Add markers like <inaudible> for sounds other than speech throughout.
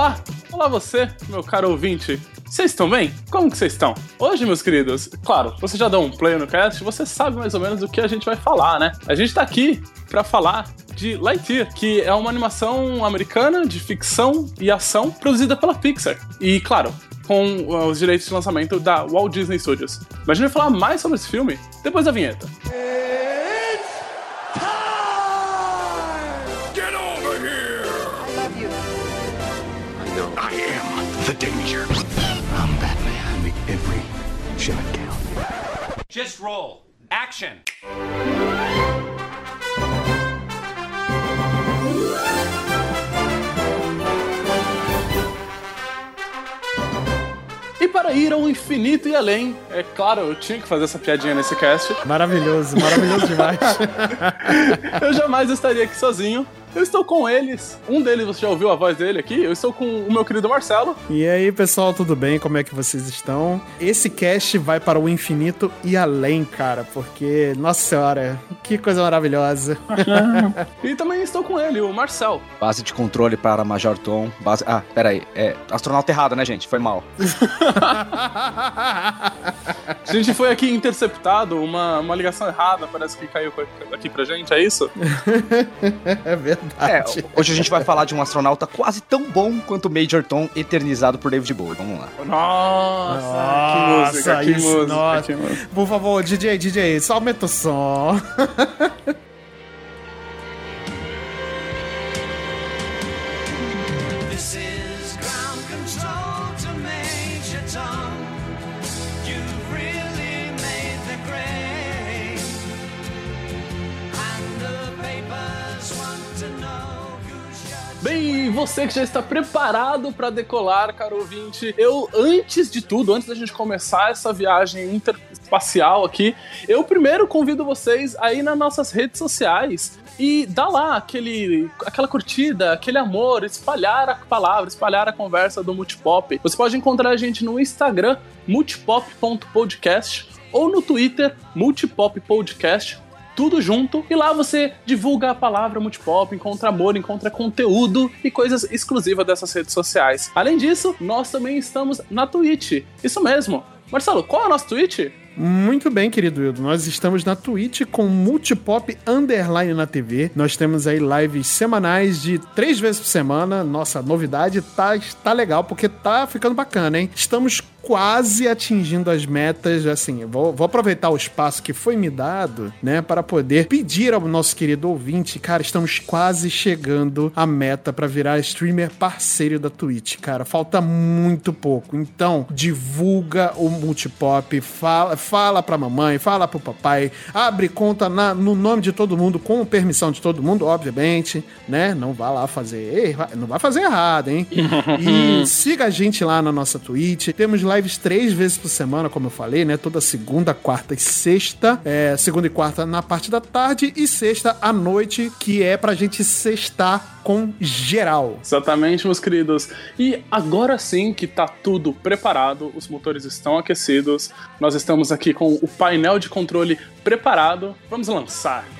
Olá, olá você, meu caro ouvinte. Vocês estão bem? Como que vocês estão? Hoje, meus queridos, claro, você já deu um play no cast, você sabe mais ou menos do que a gente vai falar, né? A gente tá aqui para falar de Lightyear, que é uma animação americana de ficção e ação produzida pela Pixar. E, claro, com uh, os direitos de lançamento da Walt Disney Studios. Mas a gente vai falar mais sobre esse filme depois da vinheta. Just roll. Action. E para ir ao infinito e além, é claro, eu tinha que fazer essa piadinha nesse cast. Maravilhoso, maravilhoso demais. <laughs> Eu jamais estaria aqui sozinho. Eu estou com eles. Um deles, você já ouviu a voz dele aqui? Eu estou com o meu querido Marcelo. E aí, pessoal, tudo bem? Como é que vocês estão? Esse cast vai para o infinito e além, cara, porque, nossa senhora, que coisa maravilhosa. <laughs> <laughs> E também estou com ele, o Marcel. Base de controle para Major Tom. Base... Ah, peraí. É astronauta errado, né, gente? Foi mal. <laughs> A gente foi aqui interceptado, uma, uma ligação errada, parece que caiu aqui pra gente, é isso? é verdade. É, hoje a gente vai falar de um astronauta quase tão bom quanto Major Tom, eternizado por David Bowie. Vamos lá. Nossa, que música, que isso, música, nossa. que música. Por favor, DJ, DJ, só aumenta o som. <laughs> você que já está preparado para decolar, caro ouvinte, eu, antes de tudo, antes da gente começar essa viagem interespacial aqui, eu primeiro convido vocês a ir nas nossas redes sociais e dar lá aquele, aquela curtida, aquele amor, espalhar a palavra, espalhar a conversa do Multipop. Você pode encontrar a gente no Instagram, multipop.podcast, ou no Twitter, multipoppodcast, tudo junto. E lá você divulga a palavra Multipop, encontra amor, encontra conteúdo e coisas exclusivas dessas redes sociais. Além disso, nós também estamos na Twitch. Isso mesmo. Marcelo, qual é o nosso Twitch? Muito bem, querido Ildo. Nós estamos na Twitch com Multipop Underline na TV. Nós temos aí lives semanais de três vezes por semana. Nossa, novidade tá, tá legal, porque tá ficando bacana, hein? Estamos quase atingindo as metas. Assim, vou, vou aproveitar o espaço que foi me dado, né, para poder pedir ao nosso querido ouvinte, cara, estamos quase chegando à meta para virar streamer parceiro da Twitch, cara. Falta muito pouco. Então, divulga o Multipop, fala, fala pra mamãe, fala pro papai, abre conta na- no nome de todo mundo, com permissão de todo mundo, obviamente, né? Não vá lá fazer, não vai fazer errado, hein? <laughs> E siga a gente lá na nossa Twitch. Temos lives três vezes por semana, como eu falei, né? Toda segunda, quarta e sexta. É, segunda e quarta na parte da tarde e sexta à noite, que é pra gente sextar com geral. Exatamente, meus queridos. E agora sim que tá tudo preparado, os motores estão aquecidos, nós estamos aqui com o painel de controle preparado. Vamos lançar.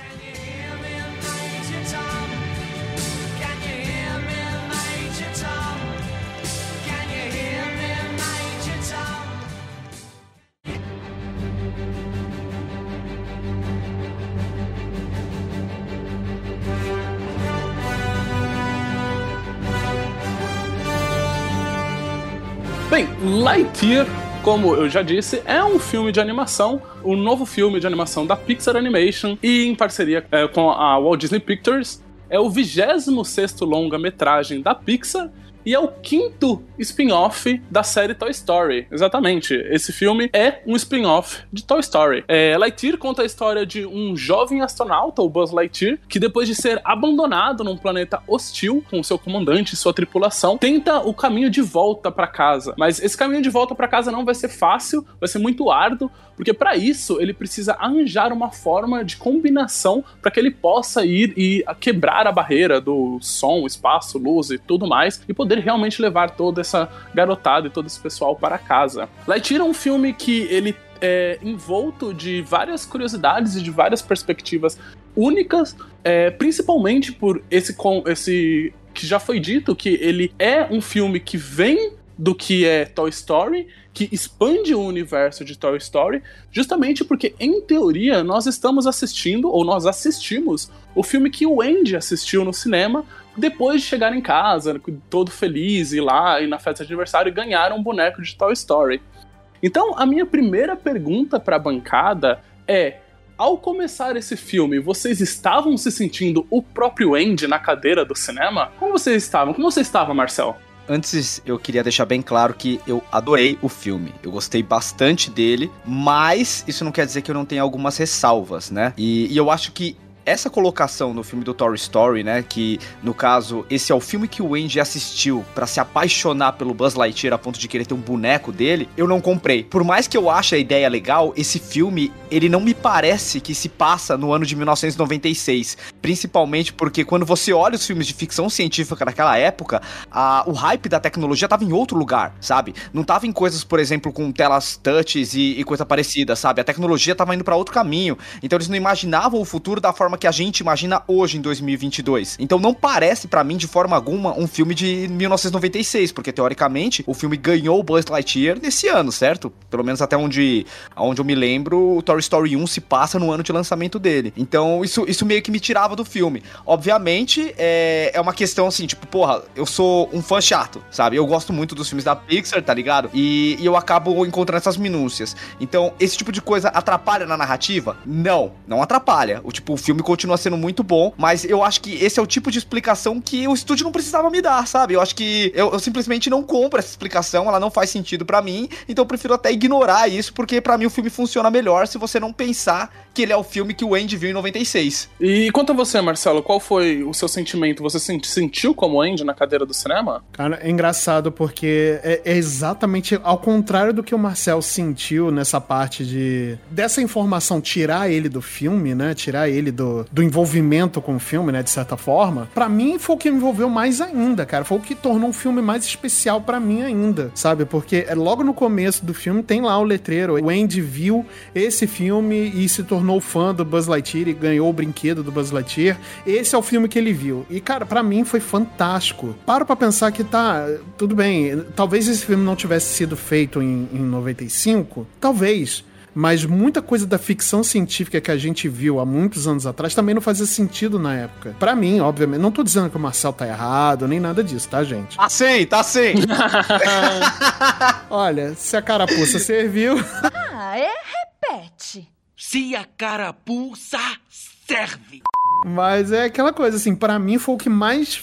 Bem, Lightyear, como eu já disse, é um filme de animação, o novo filme de animação da Pixar Animation e em parceria é, com a Walt Disney Pictures. É o 26º longa-metragem da Pixar e é o quinto spin-off da série Toy Story. Exatamente. Esse filme é um spin-off de Toy Story. É, Lightyear conta a história de um jovem astronauta, o Buzz Lightyear, que depois de ser abandonado num planeta hostil com seu comandante e sua tripulação, tenta o caminho de volta para casa. Mas esse caminho de volta para casa não vai ser fácil, vai ser muito árduo, porque para isso ele precisa arranjar uma forma de combinação para que ele possa ir e quebrar a barreira do som, espaço, luz e tudo mais e poder realmente levar toda essa garotada e todo esse pessoal para casa. Lightyear é um filme que ele é envolto de várias curiosidades e de várias perspectivas únicas, é, principalmente por esse, com, esse que já foi dito que ele é um filme que vem do que é Toy Story, que expande o universo de Toy Story, justamente porque, em teoria, nós estamos assistindo, ou nós assistimos, o filme que o Andy assistiu no cinema depois de chegar em casa, todo feliz, ir lá e na festa de aniversário ganhar um boneco de Toy Story. Então, a minha primeira pergunta para a bancada é: ao começar esse filme, vocês estavam se sentindo o próprio Andy na cadeira do cinema? Como vocês estavam? Como você estava, Marcel? Antes, eu queria deixar bem claro que eu adorei o filme. Eu gostei bastante dele, mas isso não quer dizer que eu não tenha algumas ressalvas, né? E, e eu acho que essa colocação no filme do Toy Story, né, que no caso esse é o filme que o Andy assistiu pra se apaixonar pelo Buzz Lightyear a ponto de querer ter um boneco dele, eu não comprei. Por mais que eu ache a ideia legal, esse filme ele não me parece que se passa no ano de 1996, principalmente porque quando você olha os filmes de ficção científica daquela época, a- o hype da tecnologia tava em outro lugar, sabe? Não tava em coisas, por exemplo, com telas touches e, e coisa parecida, sabe? A tecnologia tava indo pra outro caminho. Então eles não imaginavam o futuro da forma que a gente imagina hoje em 2022. Então não parece pra mim de forma alguma um filme de 1996, porque teoricamente o filme ganhou o Buzz Lightyear nesse ano, certo? Pelo menos até onde, onde eu me lembro, o Toy Story 1 se passa no ano de lançamento dele. Então isso, isso meio que me tirava do filme. Obviamente é, é uma questão assim, tipo, porra, eu sou um fã chato, sabe? Eu gosto muito dos filmes da Pixar, tá ligado? E, e eu acabo encontrando essas minúcias. Então, esse tipo de coisa atrapalha na narrativa? Não, não atrapalha. O tipo, o filme continua sendo muito bom, mas eu acho que esse é o tipo de explicação que o estúdio não precisava me dar, sabe? Eu acho que eu, eu simplesmente não compro essa explicação, ela não faz sentido pra mim, então eu prefiro até ignorar isso, porque pra mim o filme funciona melhor se você não pensar que ele é o filme que o Andy viu em 96. E quanto a você, Marcelo, qual foi o seu sentimento? Você se sentiu como Andy na cadeira do cinema? Cara, é engraçado porque é, é exatamente ao contrário do que o Marcel sentiu nessa parte de dessa informação tirar ele do filme, né? Tirar ele do, do envolvimento com o filme, né? De certa forma. Pra mim foi o que me envolveu mais ainda, cara. Foi o que tornou um filme mais especial pra mim ainda, sabe? Porque é logo no começo do filme tem lá o letreiro. O Andy viu esse filme e se tornou fã do Buzz Lightyear e ganhou o brinquedo do Buzz Lightyear. Esse é o filme que ele viu. E, cara, pra mim foi fantástico. Paro pra pensar que tá, tudo bem, talvez esse filme não tivesse sido feito em, em 95, talvez. Mas muita coisa da ficção científica que a gente viu há muitos anos atrás também não fazia sentido na época. Pra mim, obviamente, não tô dizendo que o Marcel tá errado, nem nada disso, tá, gente? Tá sim, tá sim. <laughs> Olha, se a carapuça serviu, Ah, é? Repete. Se a carapuça serve. Mas é aquela coisa, assim, pra mim foi o que mais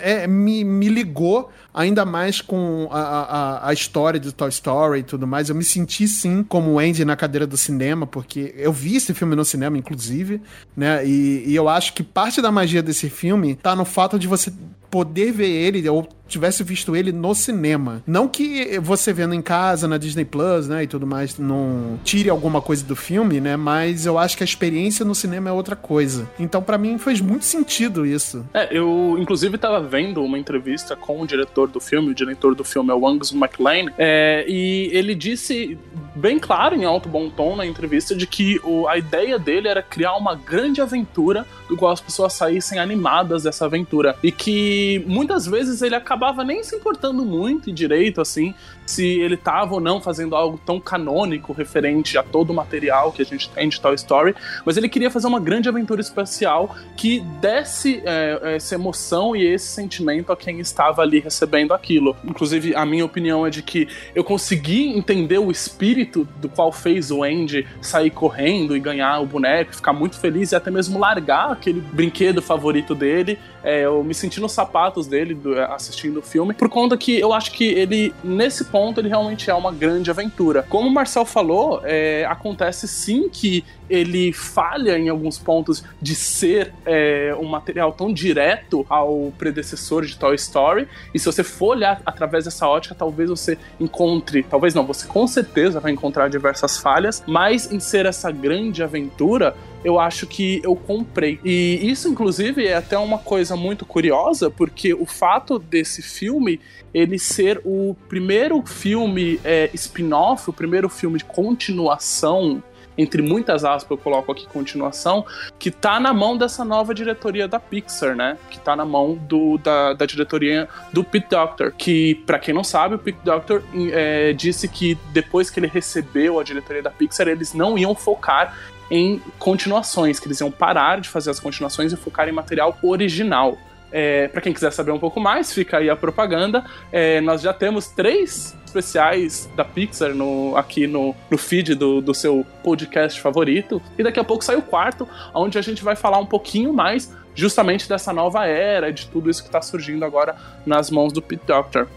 é, me, me ligou ainda mais com a, a, a história de Toy Story e tudo mais. Eu me senti, sim, como Andy na cadeira do cinema, porque eu vi esse filme no cinema, inclusive, né? E, e eu acho que parte da magia desse filme tá no fato de você poder ver ele, ou tivesse visto ele no cinema. Não que você vendo em casa, na Disney Plus, né, e tudo mais, não tire alguma coisa do filme, né, mas eu acho que a experiência no cinema é outra coisa. Então, pra mim, fez muito sentido isso. É, eu inclusive tava vendo uma entrevista com o diretor do filme, o diretor do filme é o Angus MacLean, é, e ele disse bem claro, em alto bom tom na entrevista, de que o, a ideia dele era criar uma grande aventura do qual as pessoas saíssem animadas dessa aventura. E que muitas vezes ele acabava nem se importando muito e direito, assim, se ele tava ou não fazendo algo tão canônico referente a todo o material que a gente tem de Toy Story, mas ele queria fazer uma grande aventura espacial que desse é, essa emoção e esse sentimento a quem estava ali recebendo aquilo. Inclusive, a minha opinião é de que eu consegui entender o espírito do qual fez o Andy sair correndo e ganhar o boneco, ficar muito feliz e até mesmo largar aquele brinquedo favorito dele. É, eu me senti nos sapatos dele do- assistindo o filme, por conta que eu acho que ele, nesse ponto, ele realmente é uma grande aventura. Como o Marcel falou, é, acontece sim que ele falha em alguns pontos de ser é, um material tão direto ao predecessor de Toy Story. E se você for olhar através dessa ótica, talvez você encontre, talvez não, você com certeza vai encontrar diversas falhas, mas em ser essa grande aventura, eu acho que eu comprei. E isso, inclusive, é até uma coisa muito curiosa, porque o fato desse filme ele ser o primeiro filme é, spin-off, o primeiro filme de continuação entre muitas aspas eu coloco aqui continuação, que tá na mão dessa nova diretoria da Pixar, né? Que tá na mão do, da, da diretoria do Pete Doctor, que, pra quem não sabe, o Pete Doctor é, disse que depois que ele recebeu a diretoria da Pixar, eles não iam focar em continuações, que eles iam parar de fazer as continuações e focar em material original. É, para quem quiser saber um pouco mais, fica aí a propaganda. É, nós já temos três especiais da Pixar no, aqui no, no feed do, do seu podcast favorito. E daqui a pouco sai o quarto, onde a gente vai falar um pouquinho mais justamente dessa nova era, de tudo isso que está surgindo agora nas mãos do Pete Doctor.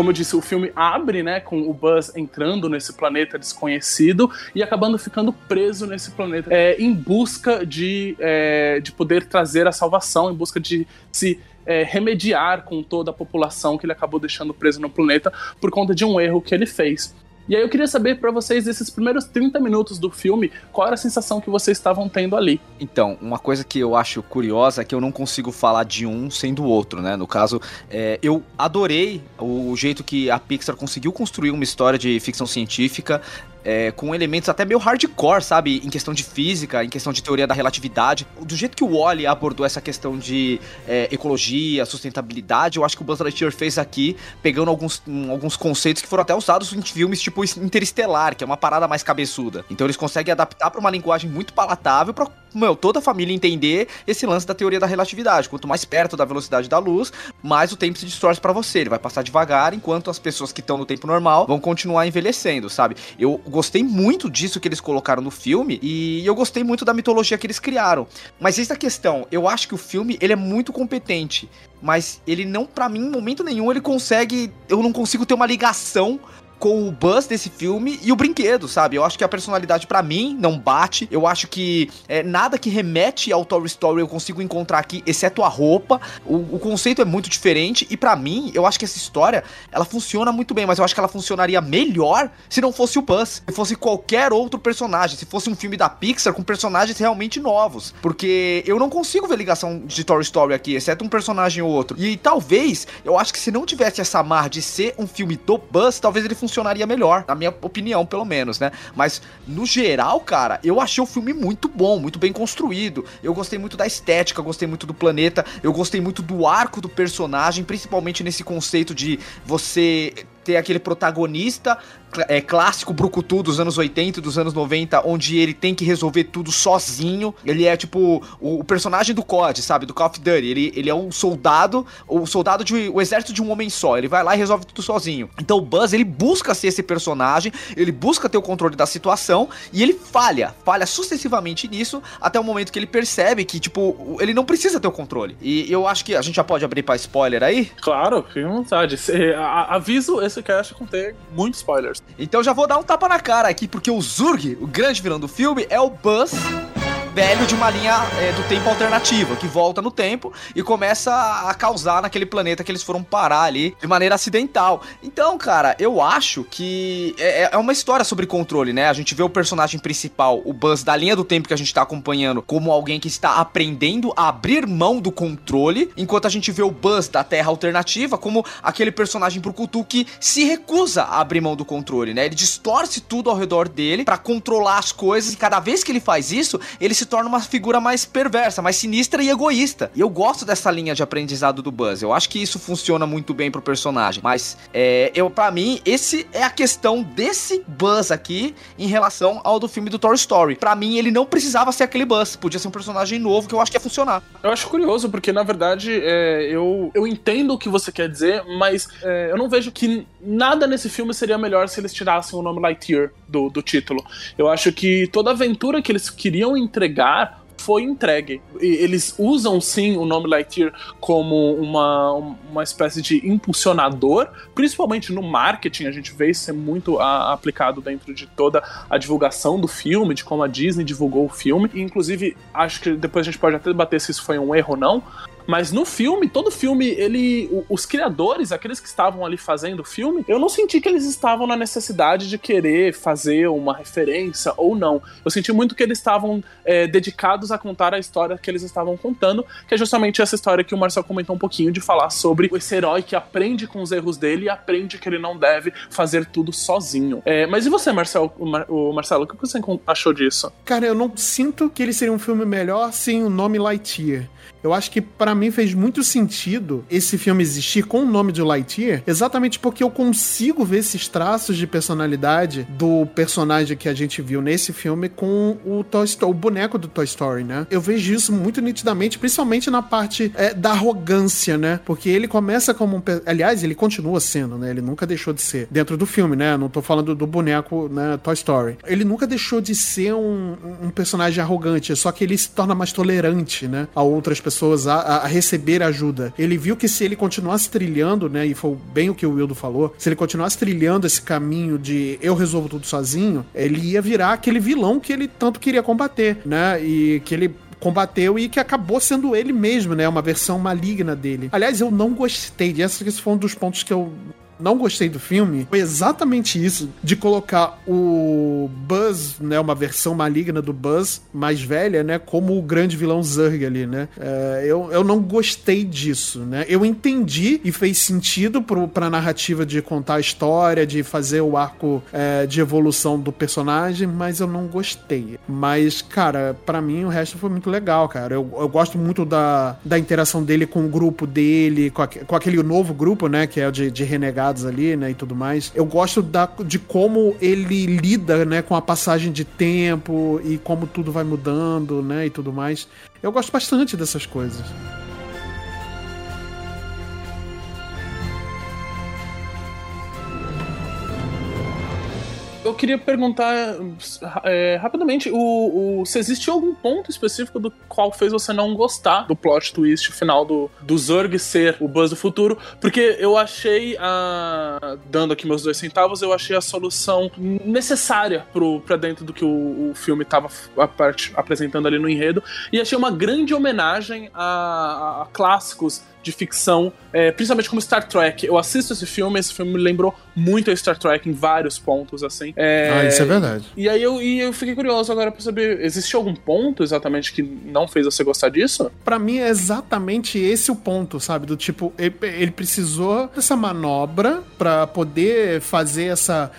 Como eu disse, o filme abre, né, com o Buzz entrando nesse planeta desconhecido e acabando ficando preso nesse planeta é, em busca de, é, de poder trazer a salvação, em busca de se é, remediar com toda a população que ele acabou deixando preso no planeta por conta de um erro que ele fez. E aí eu queria saber para vocês, esses primeiros 30 minutos do filme, qual era a sensação que vocês estavam tendo ali? Então, uma coisa que eu acho curiosa é que eu não consigo falar de um sem do outro, né? No caso, é, eu adorei o jeito que a Pixar conseguiu construir uma história de ficção científica é, com elementos até meio hardcore, sabe? Em questão de física, em questão de teoria da relatividade. Do jeito que o Wally abordou essa questão de é, ecologia, sustentabilidade, eu acho que o Buzz Lightyear fez aqui, pegando alguns, um, alguns conceitos que foram até usados em filmes tipo Interestelar, que é uma parada mais cabeçuda. Então eles conseguem adaptar para uma linguagem muito palatável pra meu, toda a família entender esse lance da teoria da relatividade. Quanto mais perto da velocidade da luz, mais o tempo se distorce para você. Ele vai passar devagar, enquanto as pessoas que estão no tempo normal vão continuar envelhecendo, sabe? Eu gostei muito disso que eles colocaram no filme e eu gostei muito da mitologia que eles criaram. Mas essa questão, eu acho que o filme ele é muito competente, mas ele não, para mim, em momento nenhum ele consegue, eu não consigo ter uma ligação com o buzz desse filme e o brinquedo, sabe? Eu acho que a personalidade para mim não bate. Eu acho que é, nada que remete ao Toy Story eu consigo encontrar aqui, exceto a roupa. O, o conceito é muito diferente e para mim, eu acho que essa história ela funciona muito bem, mas eu acho que ela funcionaria melhor se não fosse o Buzz, se fosse qualquer outro personagem, se fosse um filme da Pixar com personagens realmente novos, porque eu não consigo ver ligação de Toy Story aqui, exceto um personagem ou outro. E talvez, eu acho que se não tivesse essa marra de ser um filme do Buzz, talvez ele funcionaria melhor, na minha opinião, pelo menos, né? Mas no geral, cara, eu achei o filme muito bom, muito bem construído. Eu gostei muito da estética, gostei muito do planeta, eu gostei muito do arco do personagem, principalmente nesse conceito de você ter aquele protagonista é, clássico brucutu dos anos 80 e dos anos 90, onde ele tem que resolver tudo sozinho. Ele é tipo o, o personagem do COD, sabe? Do Call of Duty. Ele, ele é um soldado, o soldado de o exército de um homem só. Ele vai lá e resolve tudo sozinho. Então o Buzz, ele busca ser esse personagem, ele busca ter o controle da situação e ele falha, falha sucessivamente nisso até o momento que ele percebe que, tipo, ele não precisa ter o controle. E eu acho que a gente já pode abrir pra spoiler aí? Claro, fique à vontade. Aviso, esse cast contém muitos spoilers. Então já vou dar um tapa na cara aqui, porque o Zurg, o grande vilão do filme, é o Buzz velho de uma linha é, do tempo alternativa, que volta no tempo e começa a causar naquele planeta que eles foram parar ali de maneira acidental. Então, cara, eu acho que é, é uma história sobre controle, né? A gente vê o personagem principal, o Buzz da linha do tempo que a gente tá acompanhando, como alguém que está aprendendo a abrir mão do controle, enquanto a gente vê o Buzz da Terra alternativa como aquele personagem pro Kutu que se recusa a abrir mão do controle, né? Ele distorce tudo ao redor dele pra controlar as coisas e cada vez que ele faz isso, ele se torna uma figura mais perversa, mais sinistra e egoísta. E eu gosto dessa linha de aprendizado do Buzz. Eu acho que isso funciona muito bem pro personagem. Mas é, eu para mim esse é a questão desse Buzz aqui em relação ao do filme do Toy Story. Pra mim ele não precisava ser aquele Buzz, podia ser um personagem novo que eu acho que ia funcionar. Eu acho curioso, porque na verdade é, eu, eu entendo o que você quer dizer, mas é, eu não vejo que nada nesse filme seria melhor se eles tirassem o nome Lightyear do, do título. Eu acho que toda aventura que eles queriam entregar foi entregue. Eles usam sim o nome Lightyear como uma, uma espécie de impulsionador, principalmente no marketing, a gente vê isso ser muito a- aplicado dentro de toda a divulgação do filme, de como a Disney divulgou o filme. E, inclusive, acho que depois a gente pode até debater se isso foi um erro ou não. Mas no filme, todo filme, ele. Os criadores, aqueles que estavam ali fazendo o filme, eu não senti que eles estavam na necessidade de querer fazer uma referência ou não. Eu senti muito que eles estavam é, dedicados a contar a história que eles estavam contando, que é justamente essa história que o Marcel comentou um pouquinho de falar sobre esse herói que aprende com os erros dele e aprende que ele não deve fazer tudo sozinho. É, mas e você, Marcel, o, Mar- o Marcelo, o que você achou disso? Cara, eu não sinto que ele seria um filme melhor sem o nome Lightyear. Eu acho que pra mim fez muito sentido esse filme existir com o nome de Lightyear, exatamente porque eu consigo ver esses traços de personalidade do personagem que a gente viu nesse filme com o Toy Story, o boneco do Toy Story, né? Eu vejo isso muito nitidamente, principalmente na parte é, da arrogância, né? Porque ele começa como um. Aliás, ele continua sendo, né? Ele nunca deixou de ser. Dentro do filme, né? Não tô falando do boneco, né? Toy Story. Ele nunca deixou de ser um, um personagem arrogante, só que ele se torna mais tolerante, né? A outras pessoas a, a- a receber ajuda. Ele viu que se ele continuasse trilhando, né? E foi bem o que o Wildo falou, se ele continuasse trilhando esse caminho de eu resolvo tudo sozinho, ele ia virar aquele vilão que ele tanto queria combater, né? E que ele combateu e que acabou sendo ele mesmo, né? Uma versão maligna dele. Aliás, eu não gostei disso, esse foi um dos pontos que eu não gostei do filme foi exatamente isso, de colocar o Buzz, né, uma versão maligna do Buzz, mais velha, né, como o grande vilão Zurg ali, né. É, eu, eu não gostei disso, né. Eu entendi e fez sentido pro, pra narrativa de contar a história, de fazer o arco é, de evolução do personagem, mas eu não gostei. Mas, cara, pra mim o resto foi muito legal, cara. Eu, eu gosto muito da, da interação dele com o grupo dele, com, aque- com aquele novo grupo, né, que é o de, de renegados ali, né, e tudo mais. Eu gosto da, de como ele lida, né, com a passagem de tempo e como tudo vai mudando, né, e tudo mais. Eu gosto bastante dessas coisas. Eu queria perguntar é, rapidamente, o, o- se existe algum ponto específico do qual fez você não gostar do plot twist final do, do Zurg ser o Buzz do futuro, porque eu achei, a, dando aqui meus dois centavos, eu achei a solução necessária pro, pra dentro do que o, o filme tava a parte- apresentando ali no enredo, e achei uma grande homenagem a, a clássicos de ficção, é, principalmente como Star Trek. Eu assisto esse filme, esse filme me lembrou muito a Star Trek em vários pontos, assim. É, Ah, isso é verdade. E aí eu, e eu fiquei curioso agora pra saber, existe algum ponto exatamente que não fez você gostar disso? Pra mim é exatamente esse o ponto, sabe? Do tipo, ele, ele precisou dessa manobra pra poder fazer essa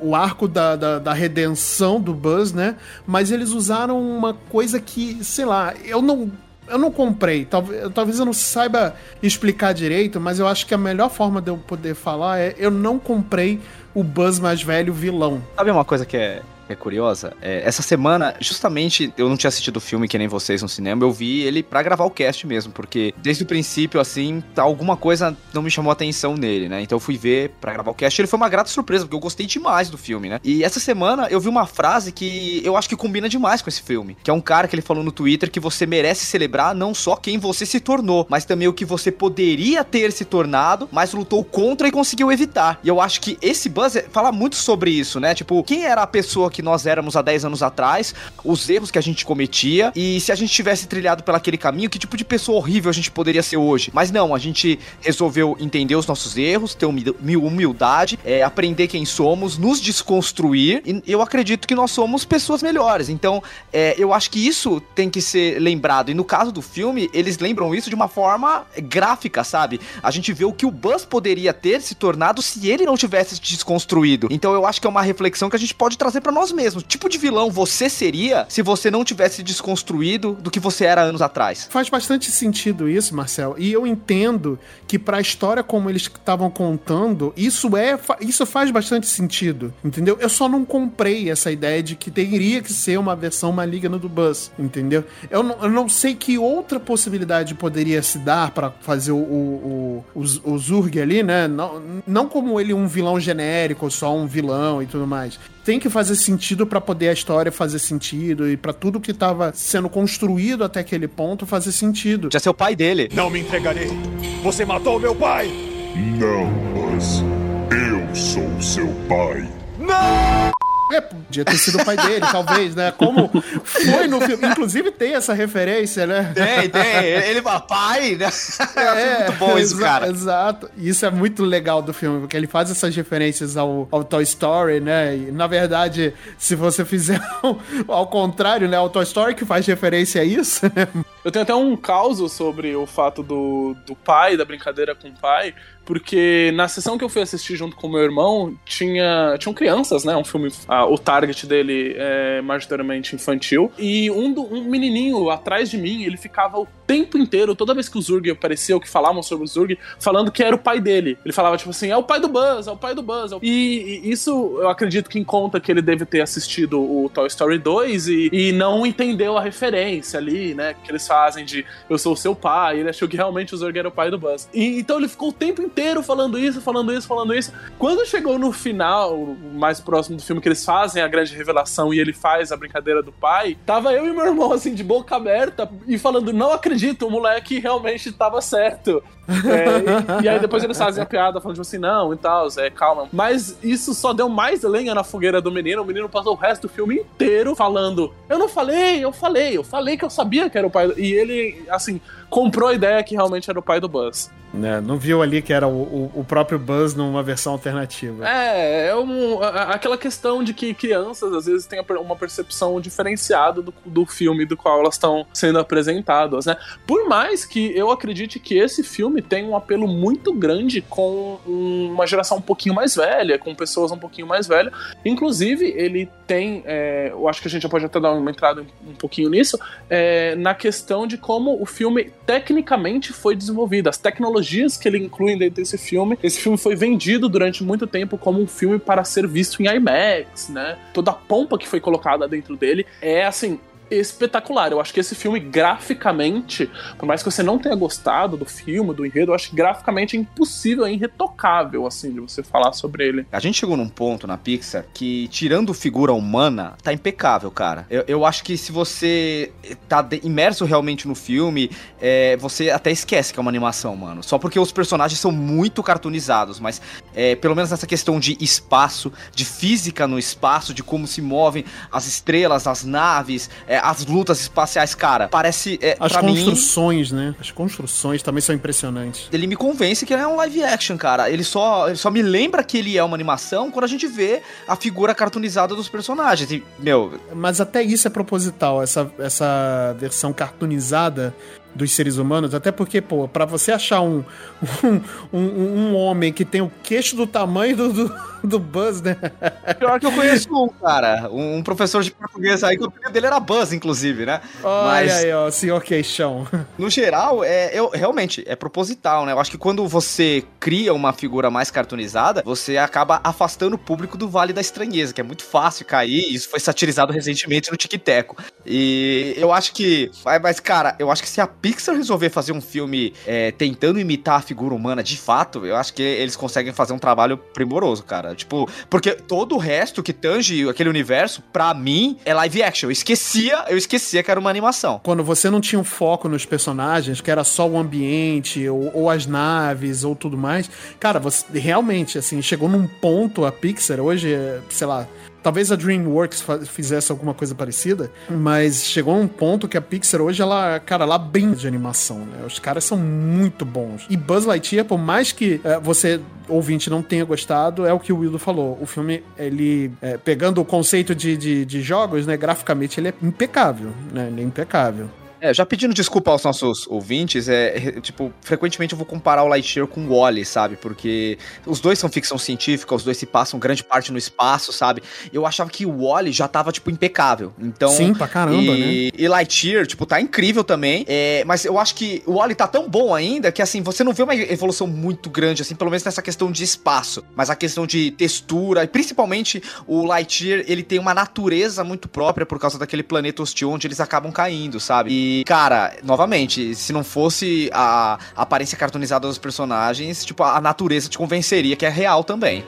o arco da, da, da redenção do Buzz, né? Mas eles usaram uma coisa que, sei lá, eu não eu não comprei. Talvez, talvez eu não saiba explicar direito, mas eu acho que a melhor forma de eu poder falar é eu não comprei o Buzz mais velho vilão. Sabe uma coisa que é, é curiosa? É, essa semana, justamente, eu não tinha assistido o filme que nem vocês no cinema, eu vi ele pra gravar o cast mesmo, porque desde o princípio, assim, alguma coisa não me chamou atenção nele, né? Então eu fui ver pra gravar o cast ele foi uma grata surpresa, porque eu gostei demais do filme, né? E essa semana eu vi uma frase que eu acho que combina demais com esse filme, que é um cara que ele falou no Twitter que você merece celebrar não só quem você se tornou, mas também o que você poderia ter se tornado, mas lutou contra e conseguiu evitar. E eu acho que esse Buzz é- fala muito sobre isso, né? Tipo, quem era a pessoa que nós éramos há 10 anos atrás, os erros que a gente cometia, e se a gente tivesse trilhado pelo aquele caminho, que tipo de pessoa horrível a gente poderia ser hoje. Mas não, a gente resolveu entender os nossos erros, ter humil- mil- humildade, é, aprender quem somos, nos desconstruir, e eu acredito que nós somos pessoas melhores. Então, é, eu acho que isso tem que ser lembrado. E no caso do filme, eles lembram isso de uma forma gráfica, sabe? A gente vê o que o Buzz poderia ter se tornado se ele não tivesse se desconstruído. Então eu acho que é uma reflexão que a gente pode trazer pra nós mesmos. Que tipo de vilão você seria se você não tivesse se desconstruído do que você era anos atrás? Faz bastante sentido isso, Marcel. E eu entendo que pra história como eles estavam contando, isso é isso faz bastante sentido, entendeu? Eu só não comprei essa ideia de que teria que ser uma versão maligna do Buzz, entendeu? Eu não, eu não sei que outra possibilidade poderia se dar pra fazer o, o, o, o, o Zurg ali, né? Não, não como ele um vilão genérico, só um vilão e tudo mais. Tem que fazer sentido pra poder a história fazer sentido e pra tudo que tava sendo construído até aquele ponto fazer sentido. Já ser o pai dele. Não me entregarei. Você matou meu pai! Não, Buzz. Eu sou seu pai. É, podia ter sido o pai dele, <laughs> talvez, né? Como foi no filme. Inclusive tem essa referência, né? Tem, tem. Ele fala, pai, né? <laughs> É, muito bom isso, cara. Exato. E isso é muito legal do filme, porque ele faz essas referências ao, ao Toy Story, né? E, na verdade, se você fizer ao, <laughs> ao contrário, né? O Toy Story que faz referência a isso, né? Eu tenho até um caos sobre o fato do, do pai, da brincadeira com o pai, porque na sessão que eu fui assistir junto com meu irmão, tinha, tinham crianças, né? Um filme, ah, o target dele é majoritariamente infantil, e um, do- um menininho atrás de mim, ele ficava o tempo inteiro, toda vez que o Zurg aparecia, ou que falavam sobre o Zurg, falando que era o pai dele. Ele falava, tipo assim, é o pai do Buzz, é o pai do Buzz. é E, e isso eu acredito que em conta que ele deve ter assistido o Toy Story 2 e, e não entendeu a referência ali, né? Que eles de eu sou seu pai, ele achou que realmente o Zurg era o pai do Buzz. E, então ele ficou o tempo inteiro falando isso, falando isso, falando isso. Quando chegou no final, mais próximo do filme, que eles fazem a grande revelação e ele faz a brincadeira do pai, tava eu e meu irmão, assim, de boca aberta e falando: Não acredito, o moleque realmente tava certo. É, e, e aí depois eles fazem a <laughs> piada falando tipo assim, não, e tal, é, calma. Mas isso só deu mais lenha na fogueira do menino. O menino passou o resto do filme inteiro falando: Eu não falei, eu falei, eu falei que eu sabia que era o pai. do-" E ele, assim, comprou a ideia que realmente era o pai do Buzz. Né, Não viu ali que era o, o- o próprio Buzz numa versão alternativa. É, é um- a- aquela questão de que crianças às vezes têm uma percepção diferenciada do, do filme do qual elas estão sendo apresentadas, né? Por mais que eu acredite que esse filme tem um apelo muito grande com um- uma geração um pouquinho mais velha, com pessoas um pouquinho mais velhas. Inclusive, ele tem, é, eu acho que a gente já pode até dar uma entrada um pouquinho nisso, é, na questão de como o filme tecnicamente foi desenvolvido, as tecnologias que ele inclui dentro desse filme. Esse filme foi vendido durante muito tempo como um filme para ser visto em IMAX, né? Toda a pompa que foi colocada dentro dele é assim. Espetacular. Eu acho que esse filme, graficamente, por mais que você não tenha gostado do filme, do enredo, eu acho que graficamente é impossível, é irretocável, assim, de você falar sobre ele. A gente chegou num ponto na Pixar que, tirando figura humana, tá impecável, cara. Eu, eu acho que se você tá imerso realmente no filme, é, você até esquece que é uma animação, mano. Só porque os personagens são muito cartoonizados, mas é, pelo menos nessa questão de espaço, de física no espaço, de como se movem as estrelas, as naves, é, as lutas espaciais, cara, parece. É, As pra mim, construções, né? As construções também são impressionantes. ele me convence que ele é um live action, cara. Ele só, ele só me lembra que ele é uma animação quando a gente vê a figura cartoonizada dos personagens. E, meu, Mas até isso é proposital, essa, essa versão cartoonizada dos seres humanos, até porque, pô, pra você achar um, um, um, um homem que tem o queixo do tamanho do, do, do Buzz, né? pior que eu conheço um, cara. Um, professor de português aí, que o apelido dele era Buzz, inclusive, né? Olha Mas- aí, ó, senhor queixão. No geral, é, eu, realmente, é proposital, né? Eu acho que quando você cria uma figura mais cartoonizada, você acaba afastando o público do Vale da Estranheza, que é muito fácil cair. Isso foi satirizado recentemente no Tic Teco. E eu acho que. mas- cara, eu acho que se a Pixar resolver fazer um filme é, tentando imitar a figura humana de fato, eu acho que eles conseguem fazer um trabalho primoroso, cara. Tipo, porque todo o resto que tange aquele universo, pra mim, é live action. Eu esquecia, eu esquecia que era uma animação. Quando você não tinha um foco nos personagens, que era só o ambiente, ou, ou as naves, ou tudo mais, cara, você realmente, assim, chegou num ponto a Pixar, hoje, é, sei lá, talvez a DreamWorks fizesse alguma coisa parecida, mas chegou num ponto que a Pixar hoje, ela, cara, ela brinca de animação, né? Os caras são muito bons. E Buzz Lightyear, por mais que é, você, ouvinte, não tenha gostado, é o que o Wildo falou. O filme, ele, é, pegando o conceito de, de, de jogos, né, graficamente, ele é impecável, né? Ele é impecável. É, já pedindo desculpa aos nossos ouvintes, é, é, tipo, frequentemente eu vou comparar o Lightyear com o Wally, sabe? Porque os dois são ficção científica, os dois se passam grande parte no espaço, sabe? Eu achava que o Wally já tava, tipo, impecável. Então. Sim, pra caramba, né? e, e Lightyear, tipo, tá incrível também. É, mas eu acho que o Wally tá tão bom ainda que, assim, você não vê uma evolução muito grande, assim, pelo menos nessa questão de espaço. Mas a questão de textura, e principalmente o Lightyear, ele tem uma natureza muito própria por causa daquele planeta hostil onde eles acabam caindo, sabe? E, cara, novamente, se não fosse a aparência cartoonizada dos personagens, tipo, a natureza te convenceria que é real também.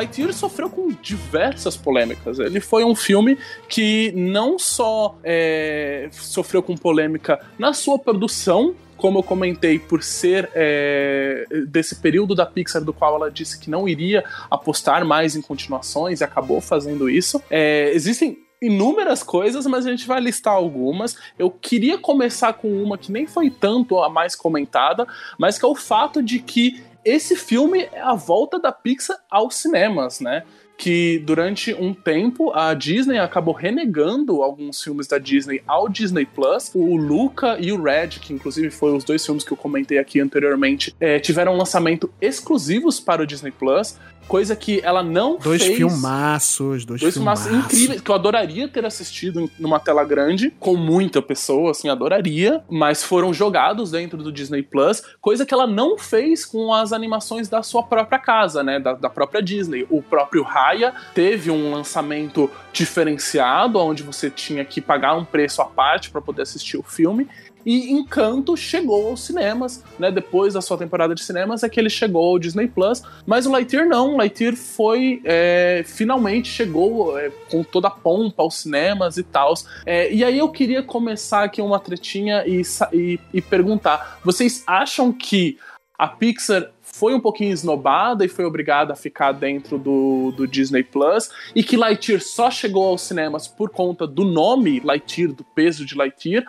Lightyear sofreu com diversas polêmicas. Ele foi um filme que não só é, sofreu com polêmica na sua produção, como eu comentei, por ser é, desse período da Pixar do qual ela disse que não iria apostar mais em continuações e acabou fazendo isso. É, existem inúmeras coisas, mas a gente vai listar algumas. Eu queria começar com uma que nem foi tanto a mais comentada, mas que é o fato de que esse filme é a volta da Pixar aos cinemas, né? que durante um tempo a Disney acabou renegando alguns filmes da Disney ao Disney Plus. O Luca e o Red, que inclusive foram os dois filmes que eu comentei aqui anteriormente, é, tiveram um lançamento exclusivos para o Disney Plus. Coisa que ela não Dois fez. filmaços, dois, Dois filmaços filmaços. incríveis que eu adoraria ter assistido numa tela grande, com muita pessoa, assim, adoraria, mas foram jogados dentro do Disney Plus, coisa que ela não fez com as animações da sua própria casa, né, da, da própria Disney. O próprio Raya teve um lançamento diferenciado, onde você tinha que pagar um preço à parte para poder assistir o filme. E Encanto chegou aos cinemas, né? Depois da sua temporada de cinemas é que ele chegou ao Disney Plus. Mas o Lightyear não. O Lightyear foi. é, finalmente chegou é, com toda a pompa aos cinemas e tal. e aí eu queria começar aqui uma tretinha e, e, e perguntar: vocês acham que a Pixar foi um pouquinho esnobada e foi obrigada a ficar dentro do, do Disney Plus e que Lightyear só chegou aos cinemas por conta do nome Lightyear, do peso de Lightyear,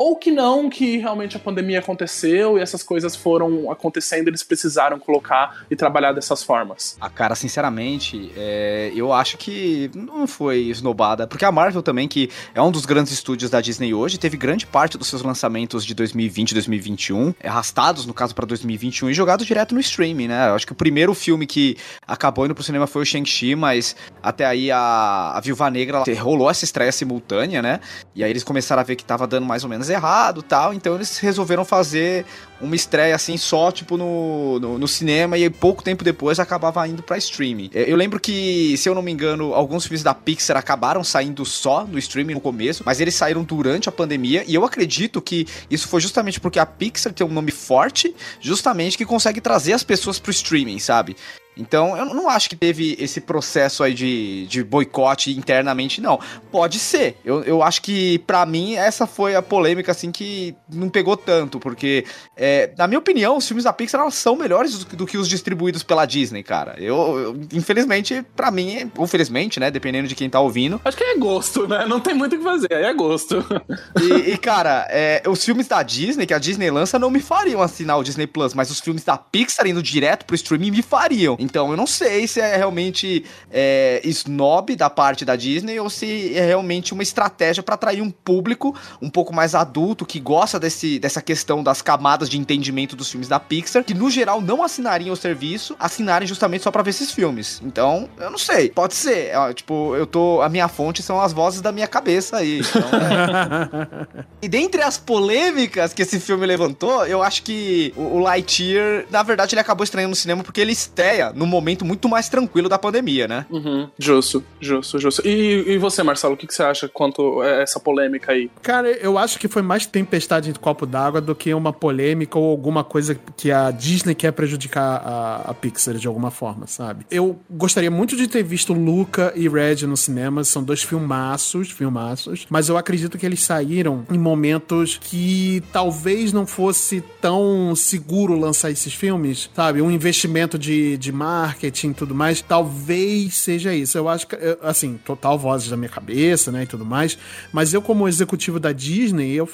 ou que não, que realmente a pandemia aconteceu e essas coisas foram acontecendo, eles precisaram colocar e trabalhar dessas formas. Ah, cara, sinceramente, é, eu acho que não foi esnobada. Porque a Marvel também, que é um dos grandes estúdios da Disney hoje, teve grande parte dos seus lançamentos de 2020 e 2021, arrastados, no caso, pra 2021 e jogados direto no streaming, né? Eu acho que o primeiro filme que acabou indo pro cinema foi o Shang-Chi, mas até aí a, a Viúva Negra rolou essa estreia simultânea, né? E aí eles começaram a ver que tava dando mais ou menos errado tal, então eles resolveram fazer uma estreia assim só, tipo, no, no, no cinema e pouco tempo depois acabava indo pra streaming. É, Eu lembro que, se eu não me engano, alguns filmes da Pixar acabaram saindo só no streaming no começo, mas eles saíram durante a pandemia e eu acredito que isso foi justamente porque a Pixar tem um nome forte, justamente que consegue trazer as pessoas pro streaming, sabe? Então, eu não acho que teve esse processo aí de, de boicote internamente, não. Pode ser. Eu, eu acho que, pra mim, essa foi a polêmica, assim, que não pegou tanto, porque, é, na minha opinião, os filmes da Pixar elas são melhores do, do que os distribuídos pela Disney, cara. Eu, eu, infelizmente, pra mim, ou felizmente, né, dependendo de quem tá ouvindo, Acho que é gosto, né? Não tem muito o que fazer, é gosto. e, e, cara, é, os filmes da Disney, que a Disney lança, não me fariam assinar o Disney Plus, mas os filmes da Pixar indo direto pro streaming me fariam. Então eu não sei se é realmente é, snob da parte da Disney ou se é realmente uma estratégia pra atrair um público um pouco mais adulto que gosta desse, dessa questão das camadas de entendimento dos filmes da Pixar, que no geral não assinariam o serviço, assinarem justamente só pra ver esses filmes. Então, eu não sei. Pode ser. Tipo, eu tô. A minha fonte são as vozes da minha cabeça aí. Então, é, <laughs> e dentre as polêmicas que esse filme levantou, eu acho que o, o Lightyear, na verdade, ele acabou estranhando no cinema porque ele estreia num momento muito mais tranquilo da pandemia, né? Uhum, justo, justo, justo. E, e você, Marcelo, o que, que você acha quanto a essa polêmica aí? Cara, eu acho que foi mais tempestade em copo d'água do que uma polêmica ou alguma coisa que a Disney quer prejudicar a, a Pixar de alguma forma, sabe? Eu gostaria muito de ter visto Luca e Red no cinema, são dois filmaços, filmaços, mas eu acredito que eles saíram em momentos que talvez não fosse tão seguro lançar esses filmes, sabe? Um investimento de, de marketing e tudo mais, talvez seja isso. Eu acho que, assim, total vozes da minha cabeça, né, e tudo mais, mas eu como executivo da Disney, eu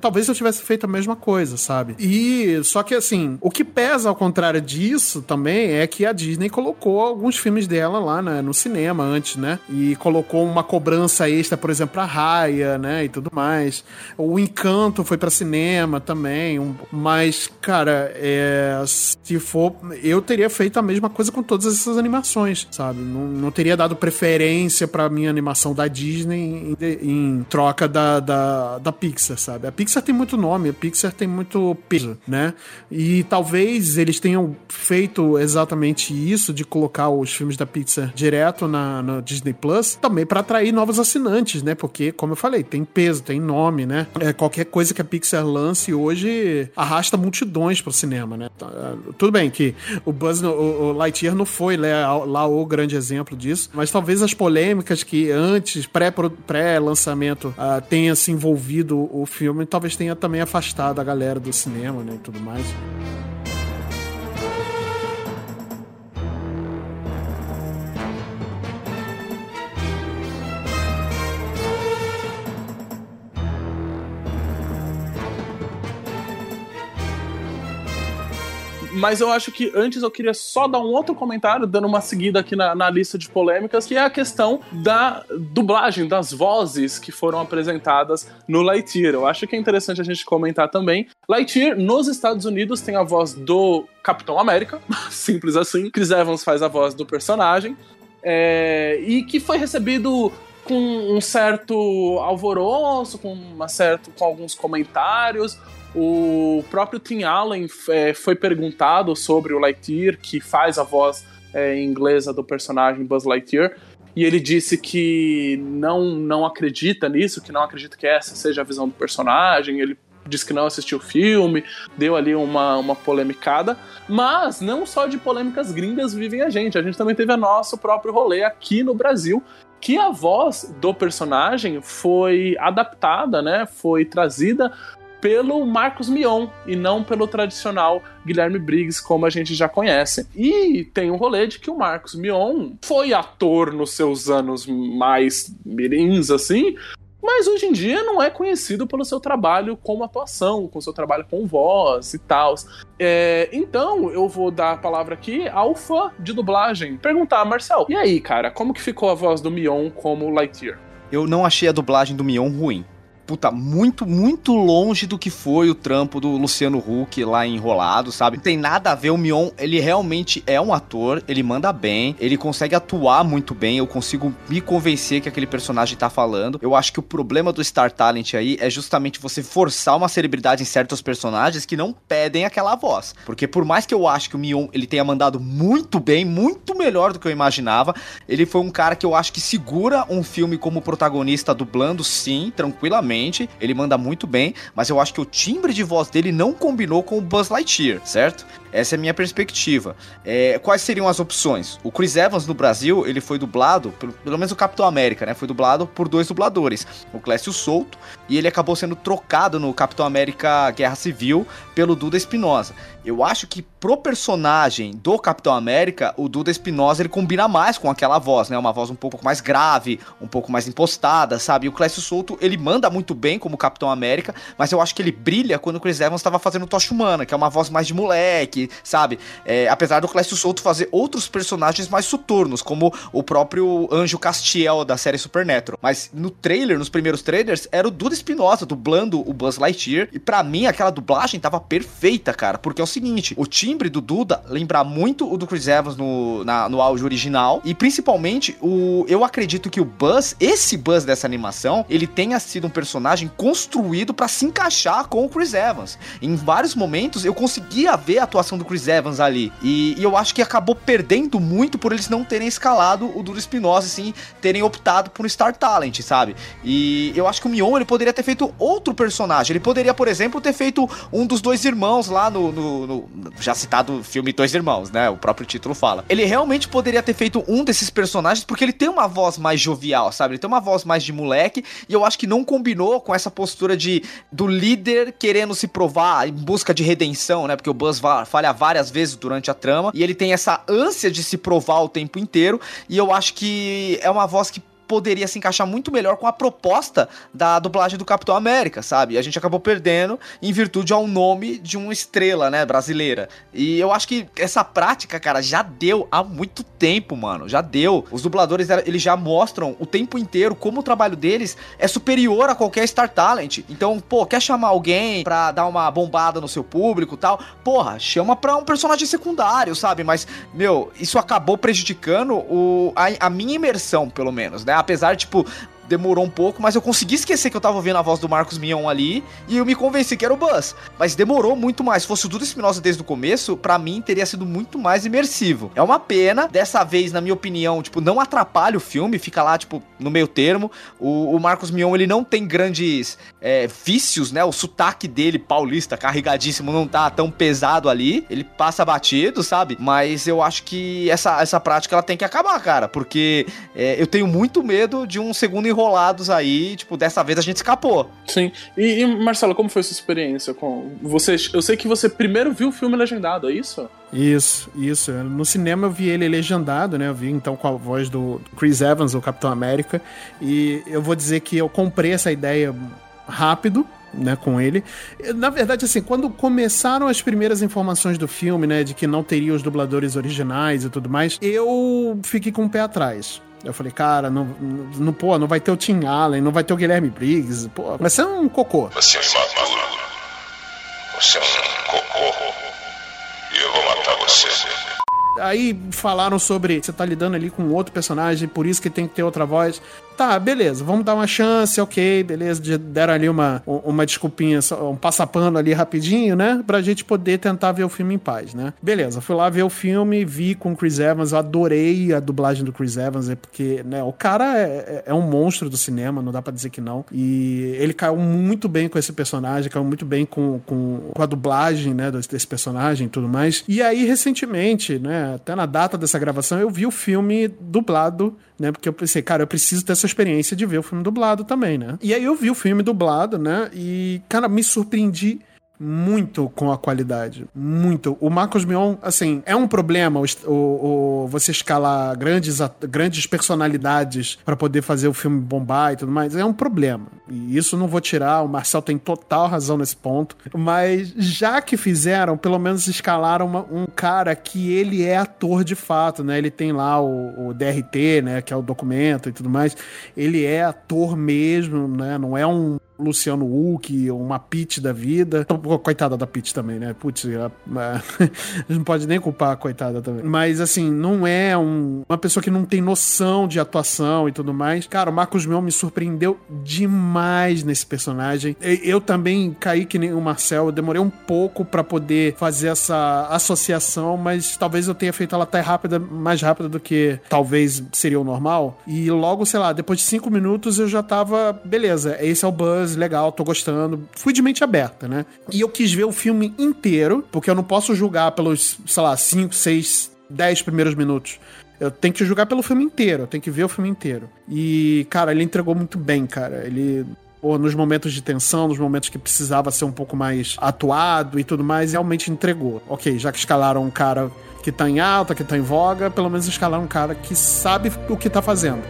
Talvez eu tivesse feito a mesma coisa, sabe? E só que assim, o que pesa ao contrário disso também é que a Disney colocou alguns filmes dela lá né, no cinema antes, né? E colocou uma cobrança extra, por exemplo, a Raya, né? E tudo mais. O Encanto foi pra cinema também. um- mas, cara, é, se for. Eu teria feito a mesma coisa com todas essas animações, sabe? Não, não teria dado preferência pra minha animação da Disney em, em troca da, da, da Pixar, sabe? A Pixar tem muito nome, a Pixar tem muito peso, né? E talvez eles tenham feito exatamente isso, de colocar os filmes da Pixar direto na, na Disney Plus, também para atrair novos assinantes, né? Porque, como eu falei, tem peso, tem nome, né? É, qualquer coisa que a Pixar lance hoje arrasta multidões pro cinema, né? Tá, é, Tudo bem que o Buzz, o, o Lightyear não foi lá, lá o grande exemplo disso, mas talvez as polêmicas que antes, pré- pré-lançamento, ah, tenha se envolvido o filme, talvez tenha também afastado a galera do cinema, né? E tudo mais. Mas eu acho que antes eu queria só dar um outro comentário, dando uma seguida aqui na, na lista de polêmicas, que é a questão da dublagem, das vozes que foram apresentadas no Lightyear. Eu acho que é interessante a gente comentar também. Lightyear, nos Estados Unidos, tem a voz do Capitão América, <laughs> simples assim. Chris Evans faz a voz do personagem. é, e que foi recebido com um certo alvoroço, com, uma certo, com alguns comentários. O próprio Tim Allen é, foi perguntado sobre o Lightyear, que faz a voz é, inglesa do personagem Buzz Lightyear, e ele disse que não, não acredita nisso, que não acredita que essa seja a visão do personagem. Ele disse que não assistiu o filme, deu ali uma, uma polemicada. Mas não só de polêmicas gringas vivem a gente, a gente também teve a nosso próprio rolê aqui no Brasil, que a voz do personagem foi adaptada, né? Foi trazida pelo Marcos Mion e não pelo tradicional Guilherme Briggs, como a gente já conhece. E tem um rolê de que o Marcos Mion foi ator nos seus anos mais mirins, assim, mas hoje em dia não é conhecido pelo seu trabalho como atuação, com seu trabalho com voz e tal. É, então eu vou dar a palavra aqui ao fã de dublagem. Perguntar, Marcel, e aí, cara, como que ficou a voz do Mion como Lightyear? Eu não achei a dublagem do Mion ruim. Puta, muito, muito longe do que foi o trampo do Luciano Huck lá Enrolado, sabe? Não tem nada a ver, o Mion, ele realmente é um ator, ele manda bem, ele consegue atuar muito bem, eu consigo me convencer que aquele personagem tá falando. Eu acho que o problema do Star Talent aí é justamente você forçar uma celebridade em certos personagens que não pedem aquela voz. Porque por mais que eu acho que o Mion, ele tenha mandado muito bem, muito melhor do que eu imaginava, ele foi um cara que eu acho que segura um filme como protagonista dublando, sim, tranquilamente. Ele manda muito bem, mas eu acho que o timbre de voz dele não combinou com o Buzz Lightyear, certo? Essa é a minha perspectiva. É, quais seriam as opções? O Chris Evans no Brasil, ele foi dublado, pelo, pelo menos o Capitão América, né? Foi dublado por dois dubladores, o Clécio Souto, e ele acabou sendo trocado no Capitão América Guerra Civil pelo Duda Espinosa. Eu acho que pro personagem do Capitão América, o Duda Espinosa ele combina mais com aquela voz, né? Uma voz um pouco mais grave, um pouco mais impostada, sabe? E o Clécio Souto, ele manda muito bem como Capitão América, mas eu acho que ele brilha quando o Chris Evans estava fazendo Tocha Humana, que é uma voz mais de moleque, sabe? É, apesar do Clécio Souto fazer outros personagens mais soturnos, como o próprio Anjo Castiel da série Supernatural. Mas no trailer, nos primeiros trailers, era o Duda Espinosa dublando o Buzz Lightyear, e pra mim aquela dublagem tava perfeita, cara, porque é o seguinte, o timbre do Duda lembra muito o do Chris Evans no, na- no áudio original, e principalmente o eu acredito que o Buzz, esse Buzz dessa animação, ele tenha sido um personagem construído pra se encaixar com o Chris Evans. Em vários momentos eu conseguia ver a atuação do Chris Evans ali, e, e eu acho que acabou perdendo muito por eles não terem escalado o Duda Espinosa, assim, terem optado por um Star Talent, sabe? E eu acho que o Mion ele poderia ter feito outro personagem. Ele poderia, por exemplo, ter feito um dos dois irmãos lá no, no- no- já citado filme Dois Irmãos, né? O próprio título fala. Ele realmente poderia ter feito um desses personagens porque ele tem uma voz mais jovial, sabe? Ele tem uma voz mais de moleque e eu acho que não combinou com essa postura de do líder querendo se provar em busca de redenção, né? Porque o Buzz va- falha várias vezes durante a trama e ele tem essa ânsia de se provar o tempo inteiro e eu acho que é uma voz que poderia se encaixar muito melhor com a proposta da dublagem do Capitão América, sabe? A gente acabou perdendo em virtude ao nome de uma estrela, né, brasileira. E eu acho que essa prática, cara, já deu há muito tempo, mano. Já deu. Os dubladores, eles já mostram o tempo inteiro como o trabalho deles é superior a qualquer Star Talent. Então, pô, quer chamar alguém pra dar uma bombada no seu público tal? Porra, chama pra um personagem secundário, sabe? Mas, meu, isso acabou prejudicando o, a, a minha imersão, pelo menos, né? Apesar, tipo, demorou um pouco, mas eu consegui esquecer que eu tava ouvindo a voz do Marcos Mion ali e eu me convenci que era o Buzz. Mas demorou muito mais. Se fosse o Duda Espinosa desde o começo, pra mim teria sido muito mais imersivo. É uma pena, dessa vez, na minha opinião, tipo, não atrapalha o filme, fica lá, tipo, no meio termo. O, o Marcos Mion, ele não tem grandes é, vícios, né? O sotaque dele, paulista, carregadíssimo, não tá tão pesado ali. Ele passa batido, sabe? Mas eu acho que essa, essa prática ela tem que acabar, cara. Porque é, eu tenho muito medo de um segundo enrolados aí. Tipo, dessa vez a gente escapou. Sim. E, e, Marcelo, como foi sua experiência com você? Eu sei que você primeiro viu o filme legendado, é isso? Isso, isso. No cinema eu vi ele legendado, né? Eu vi então com a voz do Chris Evans, o Capitão América. E eu vou dizer que eu comprei essa ideia rápido, né, com ele. Na verdade, assim, quando começaram as primeiras informações do filme, né, de que não teria os dubladores originais e tudo mais, eu fiquei com o pé atrás. Eu falei, cara, não, não, pô, não vai ter o Tim Allen, não vai ter o Guilherme Briggs, pô, vai ser um cocô. Você é. Você é um Aí falaram sobre você tá lidando ali com outro personagem, por isso que tem que ter outra voz. Tá, beleza, vamos dar uma chance, ok, beleza. Deram ali uma, uma desculpinha, um passapano ali rapidinho, né? Pra gente poder tentar ver o filme em paz, né? Beleza, fui lá ver o filme, vi com o Chris Evans, eu adorei a dublagem do Chris Evans, é porque, né, o cara é, é um monstro do cinema, não dá pra dizer que não. E ele caiu muito bem com esse personagem, caiu muito bem com, com, com a dublagem, né, desse personagem e tudo mais. E aí, recentemente, né, até na data dessa gravação, eu vi o filme dublado né? Porque eu pensei, cara, eu preciso ter essa experiência de ver o filme dublado também, né? E aí eu vi o filme dublado, né? E, cara, me surpreendi muito com a qualidade. Muito. O Marcos Mion, assim, é um problema o, o, você escalar grandes, grandes personalidades para poder fazer o filme bombar e tudo mais. É um problema. E isso não vou tirar, o Marcel tem total razão nesse ponto. Mas já que fizeram, pelo menos escalaram uma, um cara que ele é ator de fato, né? Ele tem lá o, o DRT, né? Que é o documento e tudo mais. Ele é ator mesmo, né? Não é um Luciano Huck, uma Pete da vida. Coitada da Pete também, né? Putz, <laughs> a, gente não pode nem culpar a coitada também. Mas, assim, não é um, uma pessoa que não tem noção de atuação e tudo mais. Cara, o Marcos Mion me surpreendeu demais nesse personagem. Eu também caí que nem o Marcel, eu demorei um pouco para poder fazer essa associação, mas talvez eu tenha feito ela até rápida, mais rápida do que talvez seria o normal. E logo, sei lá, depois de cinco minutos eu já tava, beleza, esse é o Buzz, legal, tô gostando. Fui de mente aberta, né? E eu quis ver o filme inteiro, porque eu não posso julgar pelos, sei lá, 5, 6, 10 primeiros minutos. Eu tenho que julgar pelo filme inteiro, eu tenho que ver o filme inteiro. E, cara, ele entregou muito bem, cara. Ele ou nos momentos de tensão, nos momentos que precisava ser um pouco mais atuado e tudo mais, realmente entregou. Ok, já que escalaram um cara que tá em alta, que tá em voga, pelo menos escalaram um cara que sabe o que tá fazendo.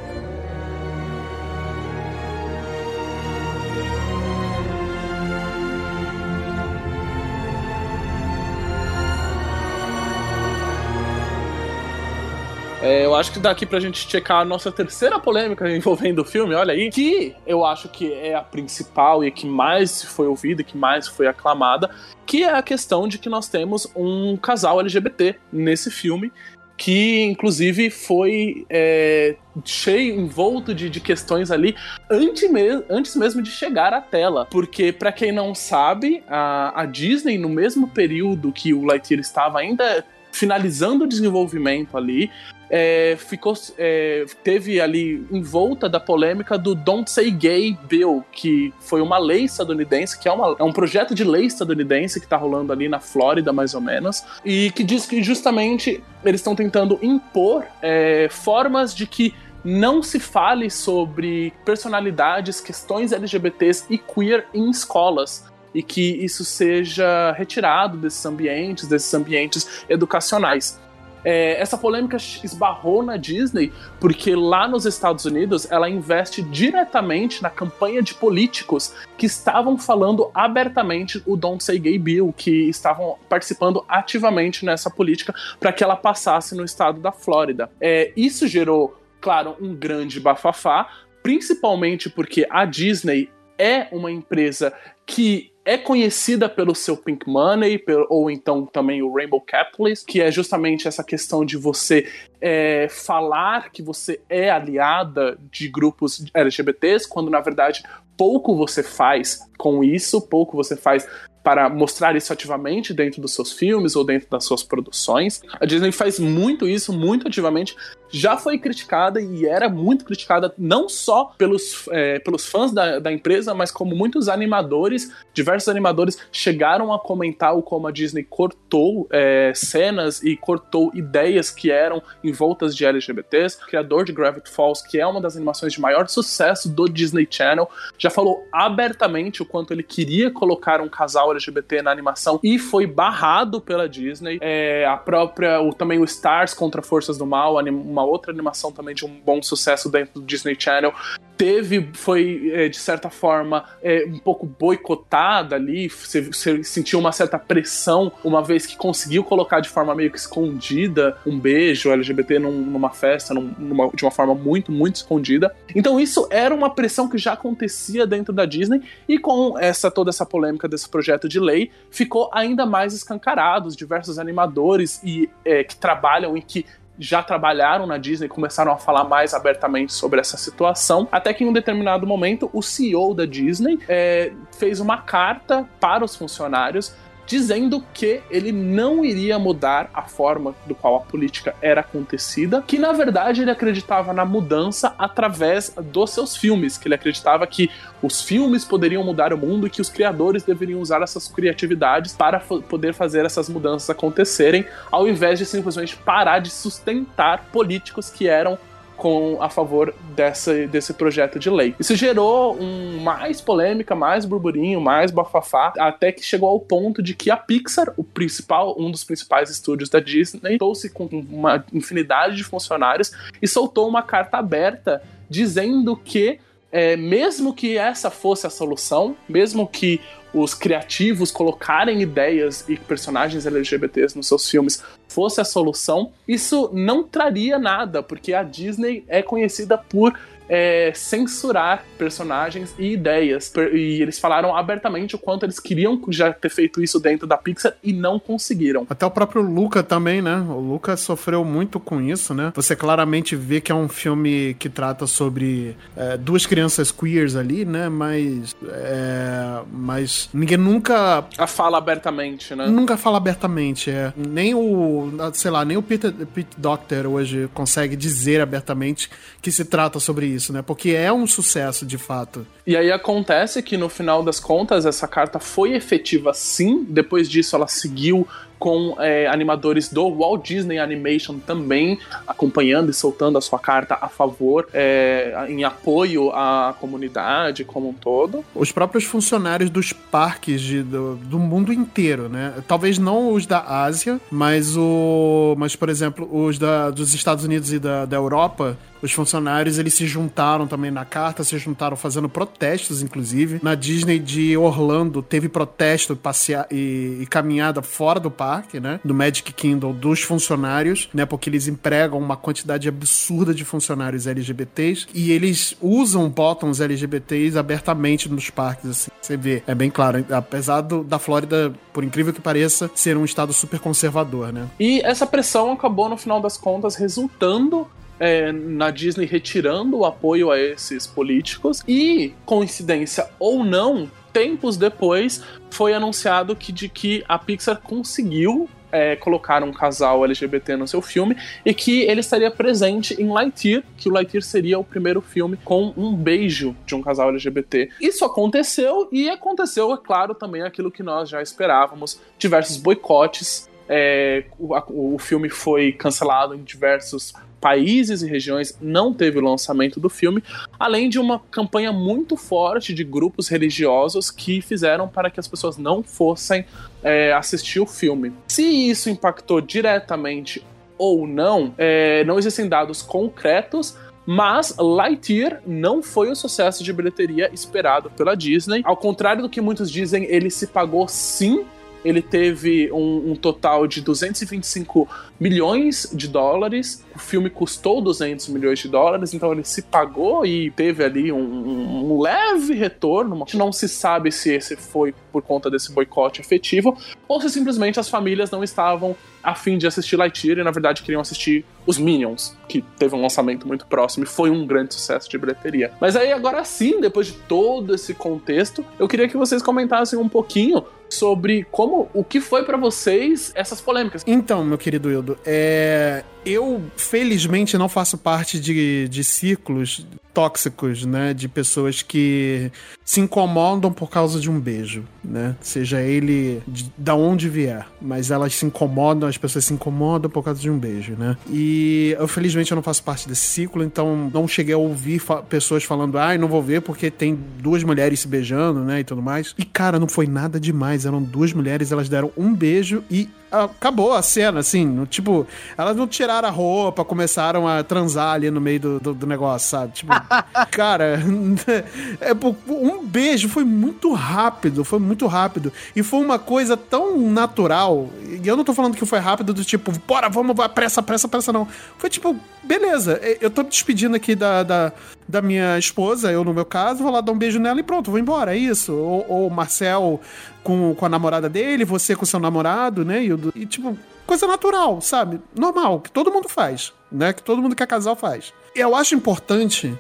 É, eu acho que daqui pra gente checar a nossa terceira polêmica <laughs> envolvendo o filme, olha aí, que eu acho que é a principal e que mais foi ouvida, que mais foi aclamada, que é a questão de que nós temos um casal LGBT nesse filme, que inclusive foi é, cheio, envolto de, de questões ali antes, me antes mesmo de chegar à tela. Porque, para quem não sabe, a, a Disney, no mesmo período que o Lightyear estava ainda finalizando o desenvolvimento ali, é, ficou, é, teve ali em volta da polêmica do Don't Say Gay Bill, que foi uma lei estadunidense, que é, uma, é um projeto de lei estadunidense que está rolando ali na Flórida, mais ou menos, e que diz que justamente eles estão tentando impor é, formas de que não se fale sobre personalidades, questões LGBTs e queer em escolas e que isso seja retirado desses ambientes, desses ambientes educacionais. É, essa polêmica esbarrou na Disney porque lá nos Estados Unidos ela investe diretamente na campanha de políticos que estavam falando abertamente o Don't Say Gay Bill, que estavam participando ativamente nessa política para que ela passasse no estado da Flórida. É, isso gerou, claro, um grande bafafá, principalmente porque a Disney é uma empresa que é conhecida pelo seu Pink Money, ou então também o Rainbow Capitalist, que é justamente essa questão de você é, falar que você é aliada de grupos LGBTs, quando na verdade pouco você faz com isso, pouco você faz para mostrar isso ativamente dentro dos seus filmes ou dentro das suas produções. A Disney faz muito isso, muito ativamente. Já foi criticada e era muito criticada não só pelos, é, pelos fãs da, da empresa, mas como muitos animadores, diversos animadores chegaram a comentar o como a Disney cortou é, cenas e cortou ideias que eram envoltas de LGBTs. O criador de Gravity Falls, que é uma das animações de maior sucesso do Disney Channel, já falou abertamente o quanto ele queria colocar um casal LGBT na animação e foi barrado pela Disney. É, a própria, o, também o Stars contra Forças do Mal, uma outra animação também de um bom sucesso dentro do Disney Channel, teve, foi é, de certa forma é, um pouco boicotada ali, você, sentiu uma certa pressão, uma vez que conseguiu colocar de forma meio que escondida um beijo LGBT num- numa festa, num- numa- de uma forma muito, muito escondida. Então isso era uma pressão que já acontecia dentro da Disney e com essa toda essa polêmica desse projeto de lei ficou ainda mais escancarado. Os diversos animadores e é, que trabalham e que já trabalharam na Disney começaram a falar mais abertamente sobre essa situação, até que em um determinado momento o CEO da Disney é, fez uma carta para os funcionários dizendo que ele não iria mudar a forma do qual a política era acontecida, que na verdade ele acreditava na mudança através dos seus filmes, que ele acreditava que os filmes poderiam mudar o mundo e que os criadores deveriam usar essas criatividades para poder fazer essas mudanças acontecerem, ao invés de simplesmente parar de sustentar políticos que eram com a favor dessa, desse projeto de lei. Isso gerou um, mais polêmica, mais burburinho, mais bafafá, até que chegou ao ponto de que a Pixar, o principal, um dos principais estúdios da Disney, trouxe com uma infinidade de funcionários e soltou uma carta aberta dizendo que é, mesmo que essa fosse a solução, mesmo que os criativos colocarem ideias e personagens LGBTs nos seus filmes fosse a solução, isso não traria nada, porque a Disney é conhecida por é, censurar personagens e ideias. E eles falaram abertamente o quanto eles queriam já ter feito isso dentro da Pixar e não conseguiram. Até o próprio Luca também, né? O Luca sofreu muito com isso, né? Você claramente vê que é um filme que trata sobre é, duas crianças queers ali, né? Mas. é, mas ninguém nunca. A fala abertamente, né? Nunca fala abertamente, é. Nem o. Sei lá, nem o Peter, Pete Doctor hoje consegue dizer abertamente que se trata sobre isso, né? Porque é um sucesso de fato. E aí acontece que no final das contas essa carta foi efetiva sim. Depois disso ela seguiu com é, animadores do Walt Disney Animation também acompanhando e soltando a sua carta a favor, é, em apoio à comunidade como um todo. os próprios funcionários dos parques de- do, do mundo inteiro, né? Talvez não os da Ásia, mas o, mas por exemplo os da, dos Estados Unidos e da, da Europa, os funcionários eles se juntaram também na carta, se juntaram fazendo protestos, inclusive na Disney de Orlando teve protesto passear e, e caminhada fora do parque, né? Do Magic Kingdom dos funcionários, né? Porque eles empregam uma quantidade absurda de funcionários LGBTs e eles usam bottoms LGBTs abertamente nos parques, assim. Você vê, é bem claro. Apesar do- da Flórida, por incrível que pareça, ser um estado super conservador, né? E essa pressão acabou, no final das contas, resultando é, na Disney retirando o apoio a esses políticos. E, coincidência ou não, tempos depois foi anunciado que, de que a Pixar conseguiu. é, colocar um casal LGBT no seu filme e que ele estaria presente em Lightyear, que o Lightyear seria o primeiro filme com um beijo de um casal LGBT. Isso aconteceu e aconteceu, é claro, também aquilo que nós já esperávamos: diversos boicotes é, o, o filme foi cancelado em diversos países e regiões, não teve o lançamento do filme, além de uma campanha muito forte de grupos religiosos que fizeram para que as pessoas não fossem é, assistir o filme. Se isso impactou diretamente ou não, é, não existem dados concretos. Mas Lightyear não foi o sucesso de bilheteria esperado pela Disney. Ao contrário do que muitos dizem, ele se pagou sim ele teve um, um total de 225 milhões de dólares. O filme custou 200 milhões de dólares, então ele se pagou e teve ali um, um- leve retorno. Não se sabe se esse foi por conta desse boicote efetivo ou se simplesmente as famílias não estavam a fim de assistir Lightyear e na verdade queriam assistir os Minions, que teve um lançamento muito próximo e foi um grande sucesso de bilheteria. Mas aí agora sim, depois de todo esse contexto, eu queria que vocês comentassem um pouquinho sobre como o que foi pra vocês essas polêmicas. Então, meu querido Ildo, é... eu felizmente não faço parte de, de círculos tóxicos, né? De pessoas que se incomodam por causa de um beijo, né? Seja ele de, da onde vier, mas elas se incomodam, as pessoas se incomodam por causa de um beijo, né? E eu felizmente eu não faço parte desse ciclo, então não cheguei a ouvir fa- pessoas falando, ai, não vou ver porque tem duas mulheres se beijando, né? E tudo mais. E cara, não foi nada demais, eram duas mulheres, elas deram um beijo e acabou a cena, assim, tipo, elas não tiraram a roupa, começaram a transar ali no meio do, do, do negócio, sabe? Tipo, <laughs> cara, <laughs> é, um beijo foi muito rápido, foi muito rápido. E foi uma coisa tão natural. E eu não tô falando que foi rápido do tipo, bora, vamos, pressa, pressa, pressa, não. Foi tipo, beleza, eu tô me despedindo aqui da, da, da minha esposa, eu no meu caso, vou lá dar um beijo nela e pronto, vou embora, é isso. Ou, Marcel com, com a namorada dele, você com seu namorado, né? E, e, tipo, coisa natural, sabe? Normal, que todo mundo faz, né? Que todo mundo que é casal faz. Eu acho importante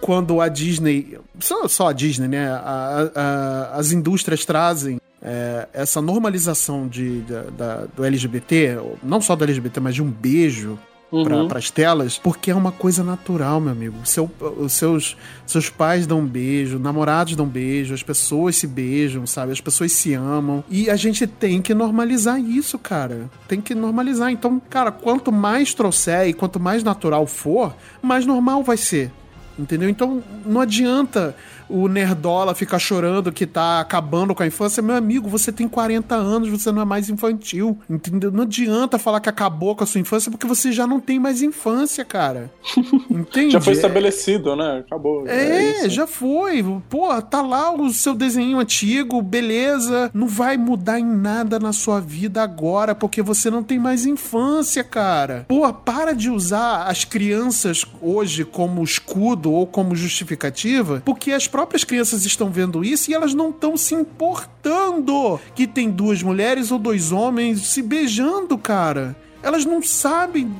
quando a Disney, só, só a Disney, né? A- a- as indústrias trazem é, essa normalização de, da- do LGBT, não só do LGBT, mas de um beijo Uhum. para as telas, porque é uma coisa natural, meu amigo. Seu, os seus, seus pais dão um beijo, namorados dão beijo, as pessoas se beijam, sabe? As pessoas se amam. E a gente tem que normalizar isso, cara. Tem que normalizar. Então, cara, quanto mais trouxer e quanto mais natural for, mais normal vai ser. Entendeu? Então não adianta o Nerdola ficar chorando que tá acabando com a infância. Meu amigo, você tem 40 anos, você não é mais infantil. Entendeu? Não adianta falar que acabou com a sua infância porque você já não tem mais infância, cara. <laughs> Entende? Já foi É- estabelecido, né? Acabou. é, isso. já foi. Pô, tá lá o seu desenho antigo, beleza. Não vai mudar em nada na sua vida agora, porque você não tem mais infância, cara. Pô, para de usar as crianças hoje como escudo ou como justificativa, porque as próprias crianças estão vendo isso e elas não estão se importando que tem duas mulheres ou dois homens se beijando, cara. Elas não sabem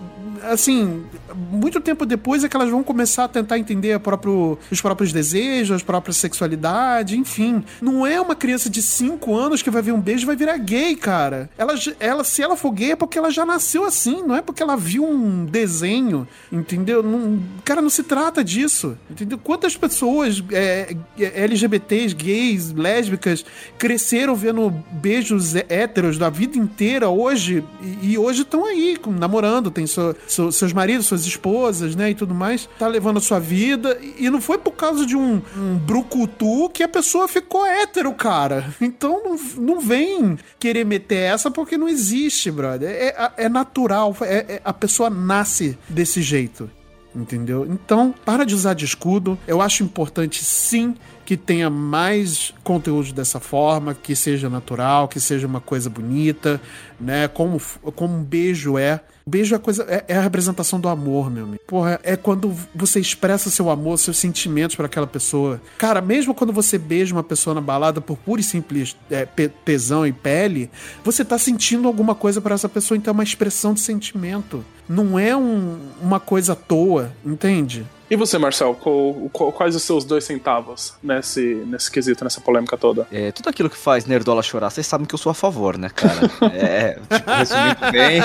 assim, muito tempo depois é que elas vão começar a tentar entender próprio- os próprios desejos, a própria sexualidade, enfim. Não é uma criança de 5 anos que vai ver um beijo e vai virar gay, cara. Ela, ela, se ela for gay é porque ela já nasceu assim, não é porque ela viu um desenho, entendeu? Não, cara, não se trata disso, entendeu? Quantas pessoas é, é, LGBTs, gays, lésbicas, cresceram vendo beijos hé- héteros da vida inteira hoje e, e hoje estão aí namorando, tem seu- seu- seus maridos, suas esposas, né, e tudo mais, tá levando a sua vida e não foi por causa de um, um brucutu que a pessoa ficou hétero, cara. Então não, não vem querer meter essa porque não existe, brother. É, é natural, é- é- a pessoa nasce desse jeito. Entendeu? Então, para de usar de escudo. Eu acho importante, sim, que tenha mais conteúdo dessa forma, que seja natural, que seja uma coisa bonita, né? Como, como um beijo é. Beijo é, coisa, é, é a representação do amor, meu amigo. Porra, é quando você expressa seu amor, seus sentimentos para aquela pessoa. Cara, mesmo quando você beija uma pessoa na balada por pura e simples é, tesão e pele, você tá sentindo alguma coisa para essa pessoa, então é uma expressão de sentimento. Não é um- uma coisa à toa, entende? E você, Marcel, qual- qual- quais os seus dois centavos nesse, nesse quesito, nessa polêmica toda? É, tudo aquilo que faz Nerdola chorar, vocês sabem que eu sou a favor, né, cara? É, tipo, resumindo bem.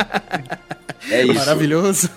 É <laughs> isso. Maravilhoso.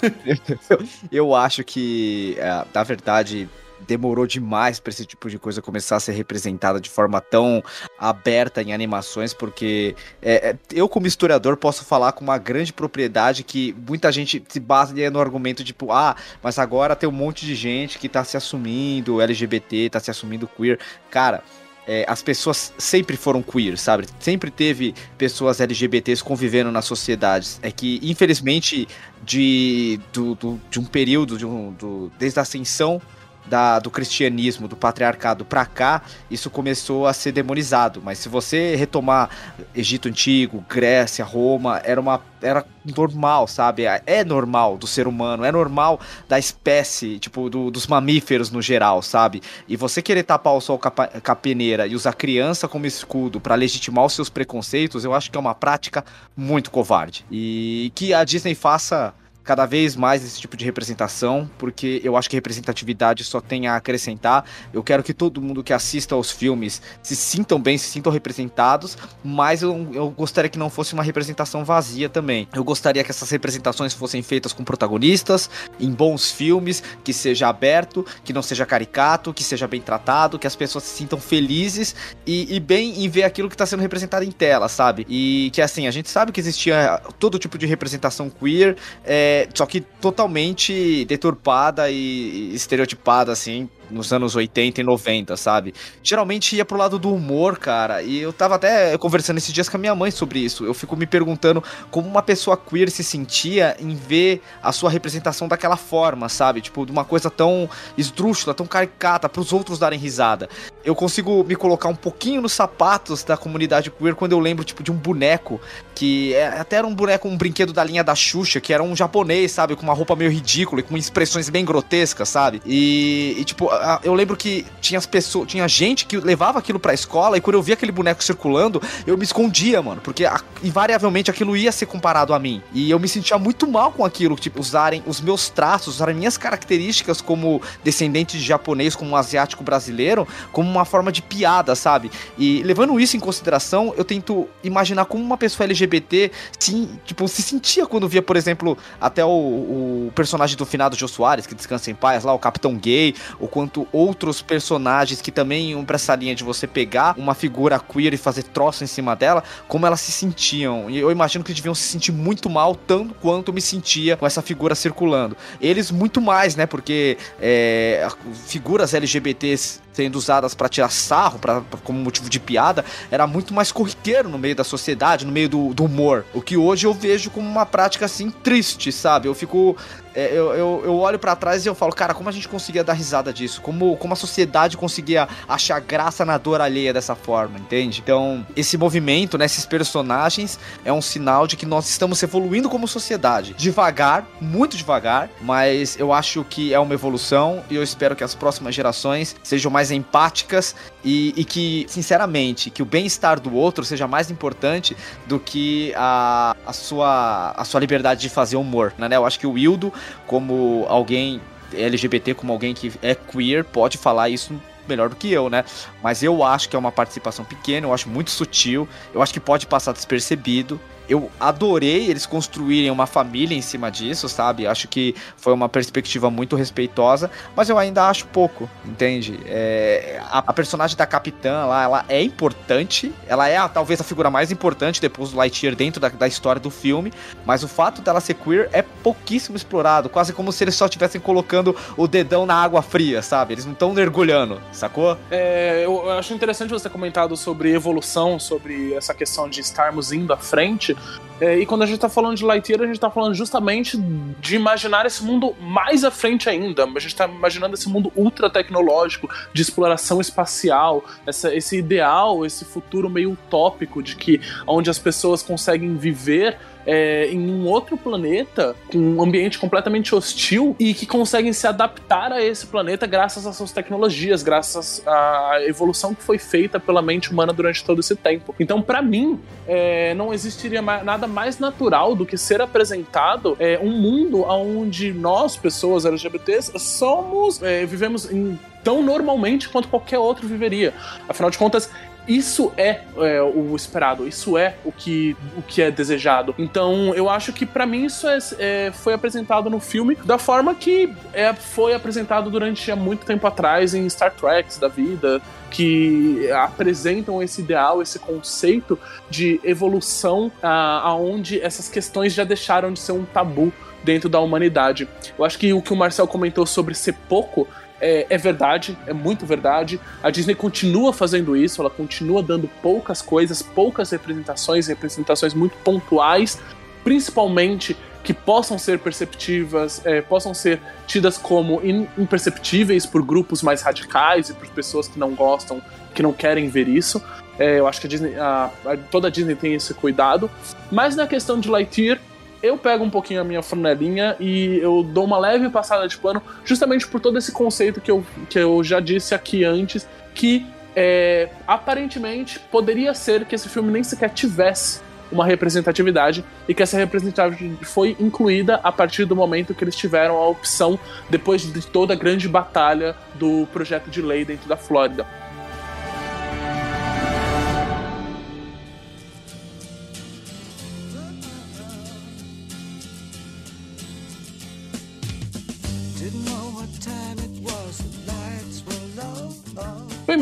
<laughs> Eu acho que, é, na verdade, demorou demais pra esse tipo de coisa começar a ser representada de forma tão aberta em animações, porque é, é, eu, como historiador, posso falar com uma grande propriedade que muita gente se baseia no argumento tipo, ah, mas agora tem um monte de gente que tá se assumindo LGBT, tá se assumindo queer. Cara. é, as pessoas sempre foram queer, sabe? Sempre teve pessoas LGBTs convivendo nas sociedades. É que, infelizmente, de, do, do- de um período, de um, do- desde a ascensão da, do cristianismo, do patriarcado pra cá, isso começou a ser demonizado. Mas se você retomar Egito Antigo, Grécia, Roma, era uma era normal, sabe? É normal do ser humano, é normal da espécie, tipo, do- dos mamíferos no geral, sabe? E você querer tapar o sol com a peneira e usar criança como escudo pra legitimar os seus preconceitos, eu acho que é uma prática muito covarde. E que a Disney faça cada vez mais esse tipo de representação, porque eu acho que representatividade só tem a acrescentar. Eu quero que todo mundo que assista aos filmes se sintam bem, se sintam representados, mas eu, eu gostaria que não fosse uma representação vazia também. Eu gostaria que essas representações fossem feitas com protagonistas, em bons filmes, que seja aberto, que não seja caricato, que seja bem tratado, que as pessoas se sintam felizes e, e bem em ver aquilo que está sendo representado em tela, sabe? E que assim, a gente sabe que existia todo tipo de representação queer, é, só que totalmente deturpada e estereotipada, assim, nos anos 80 e 90, sabe? Geralmente ia pro lado do humor, cara, e eu tava até conversando esses dias com a minha mãe sobre isso. Eu fico me perguntando como uma pessoa queer se sentia em ver a sua representação daquela forma, sabe? Tipo, de uma coisa tão esdrúxula, tão caricata, pros outros darem risada. Eu consigo me colocar um pouquinho nos sapatos da comunidade queer quando eu lembro, tipo, de um boneco que é, até era um boneco, um brinquedo da linha da Xuxa, que era um japonês, sabe? Com uma roupa meio ridícula e com expressões bem grotescas, sabe? E, e, tipo, eu lembro que tinha as pessoas, tinha gente que levava aquilo pra escola e quando eu via aquele boneco circulando, eu me escondia, mano, porque a- invariavelmente aquilo ia ser comparado a mim. E eu me sentia muito mal com aquilo, tipo, usarem os meus traços, usarem minhas características como descendente de japonês, como um asiático brasileiro, como uma forma de piada, sabe? E levando isso em consideração, eu tento imaginar como uma pessoa LGBT se, tipo, se sentia quando via, por exemplo, até o, o personagem do finado Jô Soares, que descansa em paz, lá, o Capitão Gay, ou quanto outros personagens que também iam pra essa linha de você pegar uma figura queer e fazer troço em cima dela, como elas se sentiam. E eu imagino que deviam se sentir muito mal, tanto quanto me sentia com essa figura circulando. Eles muito mais, né? Porque é, figuras LGBTs sendo usadas pra tirar sarro, pra, pra- como motivo de piada, era muito mais corriqueiro no meio da sociedade, no meio do, do humor. O que hoje eu vejo como uma prática assim triste, sabe? Eu fico. É, eu, eu, eu olho pra trás e eu falo, cara, como a gente conseguia dar risada disso? Como, como a sociedade conseguia achar graça na dor alheia dessa forma, entende? Então, esse movimento, né, esses personagens, é um sinal de que nós estamos evoluindo como sociedade. Devagar, muito devagar, mas eu acho que é uma evolução e eu espero que as próximas gerações sejam mais empáticas e, e que, sinceramente, que o bem-estar do outro seja mais importante do que a, a, sua, a sua liberdade de fazer humor, né? Eu acho que o Wildo, como alguém LGBT, como alguém que é queer, pode falar isso melhor do que eu, né? Mas eu acho que é uma participação pequena, eu acho muito sutil, eu acho que pode passar despercebido. Eu adorei eles construírem uma família em cima disso, sabe? Acho que foi uma perspectiva muito respeitosa, mas eu ainda acho pouco, entende? É, a, a personagem da Capitã lá, ela é importante, ela é a- talvez a figura mais importante depois do Lightyear dentro da, da história do filme, mas o fato dela ser queer é pouquíssimo explorado, quase como se eles só estivessem colocando o dedão na água fria, sabe? Eles não estão mergulhando, sacou? É, eu, acho interessante você ter comentado sobre evolução, sobre essa questão de estarmos indo à frente. É, e quando a gente tá falando de Lightyear, a gente tá falando justamente de imaginar esse mundo mais à frente ainda. A gente tá imaginando esse mundo ultra tecnológico, de exploração espacial, essa- esse ideal, esse futuro meio utópico de que onde as pessoas conseguem viver é, em um outro planeta, com um ambiente completamente hostil, e que conseguem se adaptar a esse planeta graças às suas tecnologias, graças à evolução que foi feita pela mente humana durante todo esse tempo. Então, pra mim, é, não existiria nada mais natural do que ser apresentado é, um mundo onde nós, pessoas LGBTs, somos, é, vivemos em- tão normalmente quanto qualquer outro viveria. Afinal de contas, isso é, é, o esperado, isso é o que, o que é desejado. Então, eu acho que pra mim isso é, é, foi apresentado no filme da forma que é, foi apresentado durante há muito tempo atrás em Star Trek da vida, que apresentam esse ideal, esse conceito de evolução, ah, aonde essas questões já deixaram de ser um tabu dentro da humanidade. Eu acho que o que o Marcel comentou sobre ser pouco é, é verdade, é muito verdade. A Disney continua fazendo isso, ela continua dando poucas coisas, poucas representações, representações muito pontuais, principalmente que possam ser perceptivas, é, possam ser tidas como imperceptíveis por grupos mais radicais e por pessoas que não gostam, que não querem ver isso. É, eu acho que a Disney, a- a- toda a Disney tem esse cuidado. Mas na questão de Lightyear, eu pego um pouquinho a minha flanelinha e eu dou uma leve passada de pano, justamente por todo esse conceito que eu, que eu já disse aqui antes, que é, aparentemente poderia ser que esse filme nem sequer tivesse uma representatividade e que essa representatividade foi incluída a partir do momento que eles tiveram a opção depois de toda a grande batalha do projeto de lei dentro da Flórida.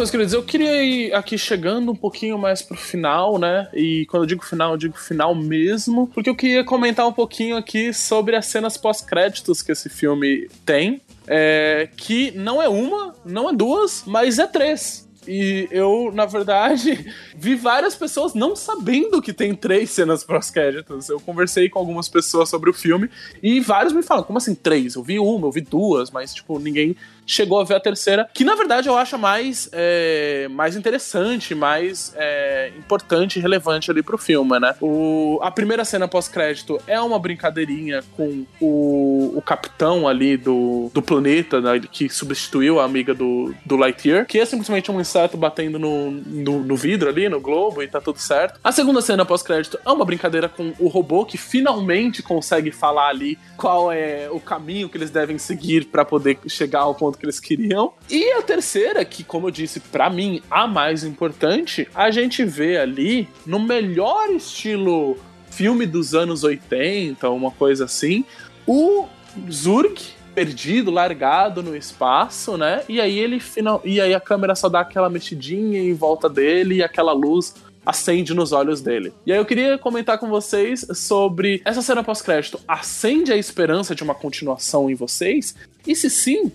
Bem, meus queridos, eu queria ir aqui chegando um pouquinho mais pro final, né? E quando eu digo final, eu digo final mesmo, porque eu queria comentar um pouquinho aqui sobre as cenas pós-créditos que esse filme tem. É, que não é uma, não é duas, mas é três. E eu, na verdade, <laughs> vi várias pessoas não sabendo que tem três cenas pós-créditos. Eu conversei com algumas pessoas sobre o filme e vários me falam, como assim três? Eu vi uma, eu vi duas, mas, tipo, ninguém chegou a ver a terceira, que na verdade eu acho mais, é, mais interessante, mais é, importante e relevante ali pro filme, né? O, a primeira cena pós-crédito é uma brincadeirinha com o, o capitão ali do, do planeta, né, que substituiu a amiga do, do Lightyear, que é simplesmente um inseto batendo no, no, no vidro ali, no globo, e tá tudo certo. A segunda cena pós-crédito é uma brincadeira com o robô que finalmente consegue falar ali qual é o caminho que eles devem seguir para poder chegar ao ponto que eles queriam. E a terceira, que como eu disse, para mim a mais importante, a gente vê ali no melhor estilo filme dos anos 80, uma coisa assim, o Zurg perdido, largado no espaço, né? E aí ele final, e aí a câmera só dá aquela mexidinha em volta dele e aquela luz acende nos olhos dele. E aí eu queria comentar com vocês sobre essa cena pós-crédito. Acende a esperança de uma continuação em vocês? E se sim,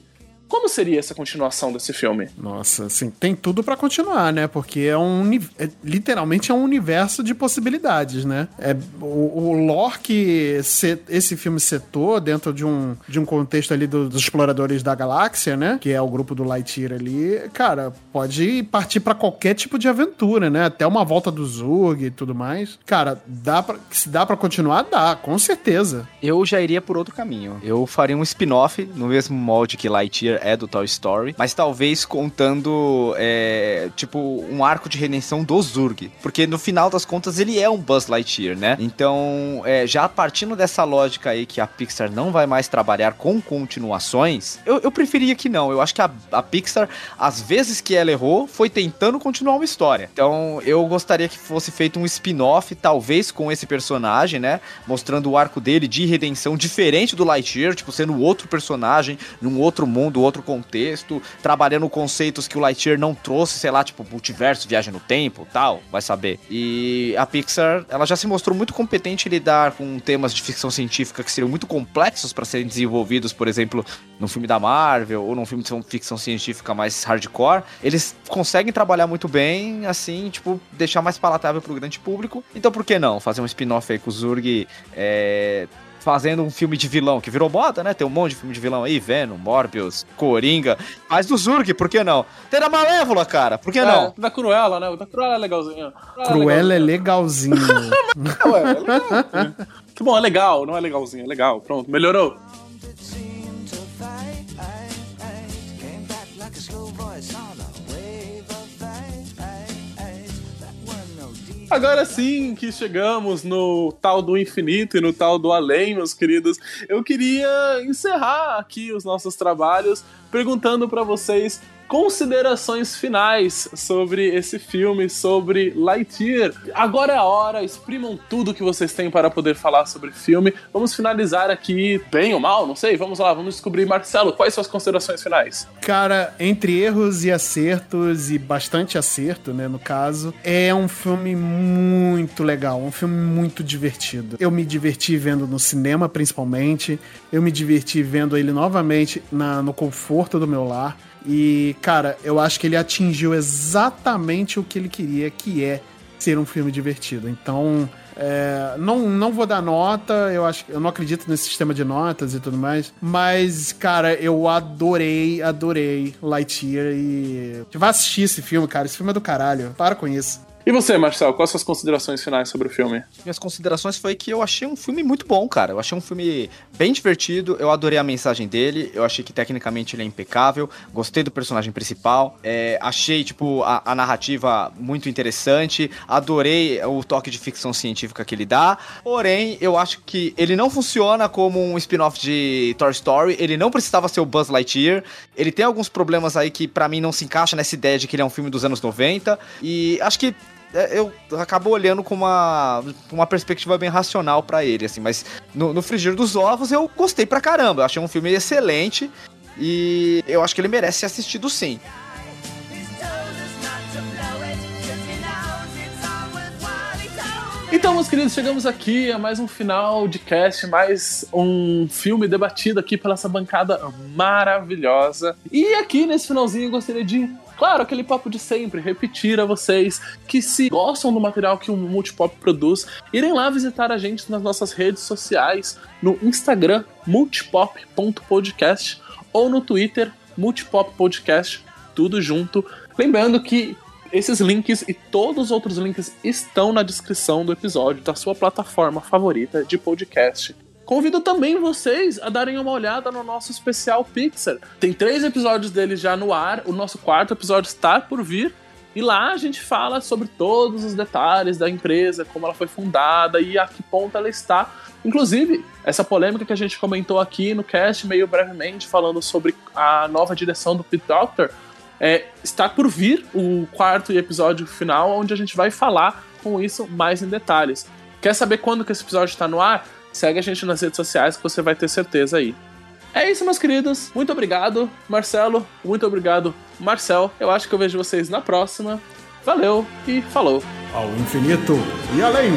como seria essa continuação desse filme? Nossa, assim, tem tudo pra continuar, né? Porque é um é- literalmente é um universo de possibilidades, né? É o, o lore que se- esse filme setou dentro de um, de um contexto ali do- dos exploradores da galáxia, né? Que é o grupo do Lightyear ali, cara, pode partir pra qualquer tipo de aventura, né? Até uma volta do Zurg e tudo mais. Cara, dá pra, se dá pra continuar, dá, com certeza. Eu já iria por outro caminho. Eu faria um spin-off no mesmo molde que Lightyear é do Toy Story, mas talvez contando, é, tipo, um arco de redenção do Zurg. Porque no final das contas ele é um Buzz Lightyear, né? Então, é, já partindo dessa lógica aí que a Pixar não vai mais trabalhar com continuações, eu, eu preferia que não. Eu acho que a, a Pixar, às vezes que ela errou, foi tentando continuar uma história. Então, eu gostaria que fosse feito um spin-off, talvez com esse personagem, né? Mostrando o arco dele de redenção diferente do Lightyear, tipo, sendo outro personagem, num outro mundo, outro contexto, trabalhando conceitos que o Lightyear não trouxe, sei lá, tipo, multiverso, viagem no tempo, tal, vai saber. E a Pixar, ela já se mostrou muito competente em lidar com temas de ficção científica que seriam muito complexos para serem desenvolvidos, por exemplo, num filme da Marvel ou num filme de ficção científica mais hardcore. Eles conseguem trabalhar muito bem, assim, tipo, deixar mais palatável pro grande público. Então, por que não fazer um spin-off aí com o Zurg, é, fazendo um filme de vilão, que virou moda, né? Tem um monte de filme de vilão aí, Venom, Morbius, Coringa. Mas do Zurg, por que não? Tem da Malévola, cara, por que não? É, da Cruella, né? O da Cruella é legalzinho. Cruella é legalzinho. Ué, <laughs> é legal. <laughs> que bom, é legal, não é legalzinho, é legal. Pronto, melhorou. Agora sim que chegamos no tal do infinito e no tal do além, meus queridos, eu queria encerrar aqui os nossos trabalhos perguntando pra vocês considerações finais sobre esse filme, sobre Lightyear. Agora é a hora, exprimam tudo que vocês têm para poder falar sobre o filme. Vamos finalizar aqui, bem ou mal, não sei. Vamos lá, vamos descobrir. Marcelo, quais são as considerações finais? Cara, entre erros e acertos, e bastante acerto, né, no caso, é um filme muito legal, um filme muito divertido. Eu me diverti vendo no cinema, principalmente, eu me diverti vendo ele novamente na- no conforto do meu lar. E, cara, eu acho que ele atingiu exatamente o que ele queria, que é ser um filme divertido. Então, É, não, não vou dar nota, eu acho eu não acredito nesse sistema de notas e tudo mais. Mas, cara, eu adorei, adorei Lightyear e. Vai assistir esse filme, cara. Esse filme é do caralho. Para com isso. E você, Marcel, quais suas considerações finais sobre o filme? Minhas considerações foi que eu achei um filme muito bom, cara. Eu achei um filme bem divertido, eu adorei a mensagem dele, eu achei que tecnicamente ele é impecável, gostei do personagem principal, é, achei, tipo, a, a narrativa muito interessante, adorei o toque de ficção científica que ele dá, porém, eu acho que ele não funciona como um spin-off de Toy Story, ele não precisava ser o Buzz Lightyear, ele tem alguns problemas aí que pra mim não se encaixa nessa ideia de que ele é um filme dos anos 90, e acho que eu acabo olhando com uma, uma perspectiva bem racional pra ele, assim, mas no, no frigir dos ovos eu gostei pra caramba, eu achei um filme excelente e eu acho que ele merece ser assistido sim. Então, meus queridos, chegamos aqui a mais um final de cast, mais um filme debatido aqui pela essa bancada maravilhosa. E aqui nesse finalzinho eu gostaria de Claro, aquele papo de sempre, repetir a vocês que se gostam do material que o Multipop produz, irem lá visitar a gente nas nossas redes sociais, no Instagram multipop.podcast ou no Twitter multipoppodcast, tudo junto. Lembrando que esses links e todos os outros links estão na descrição do episódio da sua plataforma favorita de podcast. Convido também vocês a darem uma olhada no nosso especial Pixar. Tem três episódios dele já no ar, o nosso quarto episódio está por vir. E lá a gente fala sobre todos os detalhes da empresa, como ela foi fundada e a que ponto ela está. Inclusive, essa polêmica que a gente comentou aqui no cast, meio brevemente, falando sobre a nova direção do Pete Doctor, é, está por vir o quarto episódio final, onde a gente vai falar com isso mais em detalhes. Quer saber quando que esse episódio está no ar? Segue a gente nas redes sociais que você vai ter certeza aí. É isso, meus queridos. Muito obrigado, Marcelo. Muito obrigado, Marcel. Eu acho que eu vejo vocês na próxima. Valeu e falou. Ao infinito e além.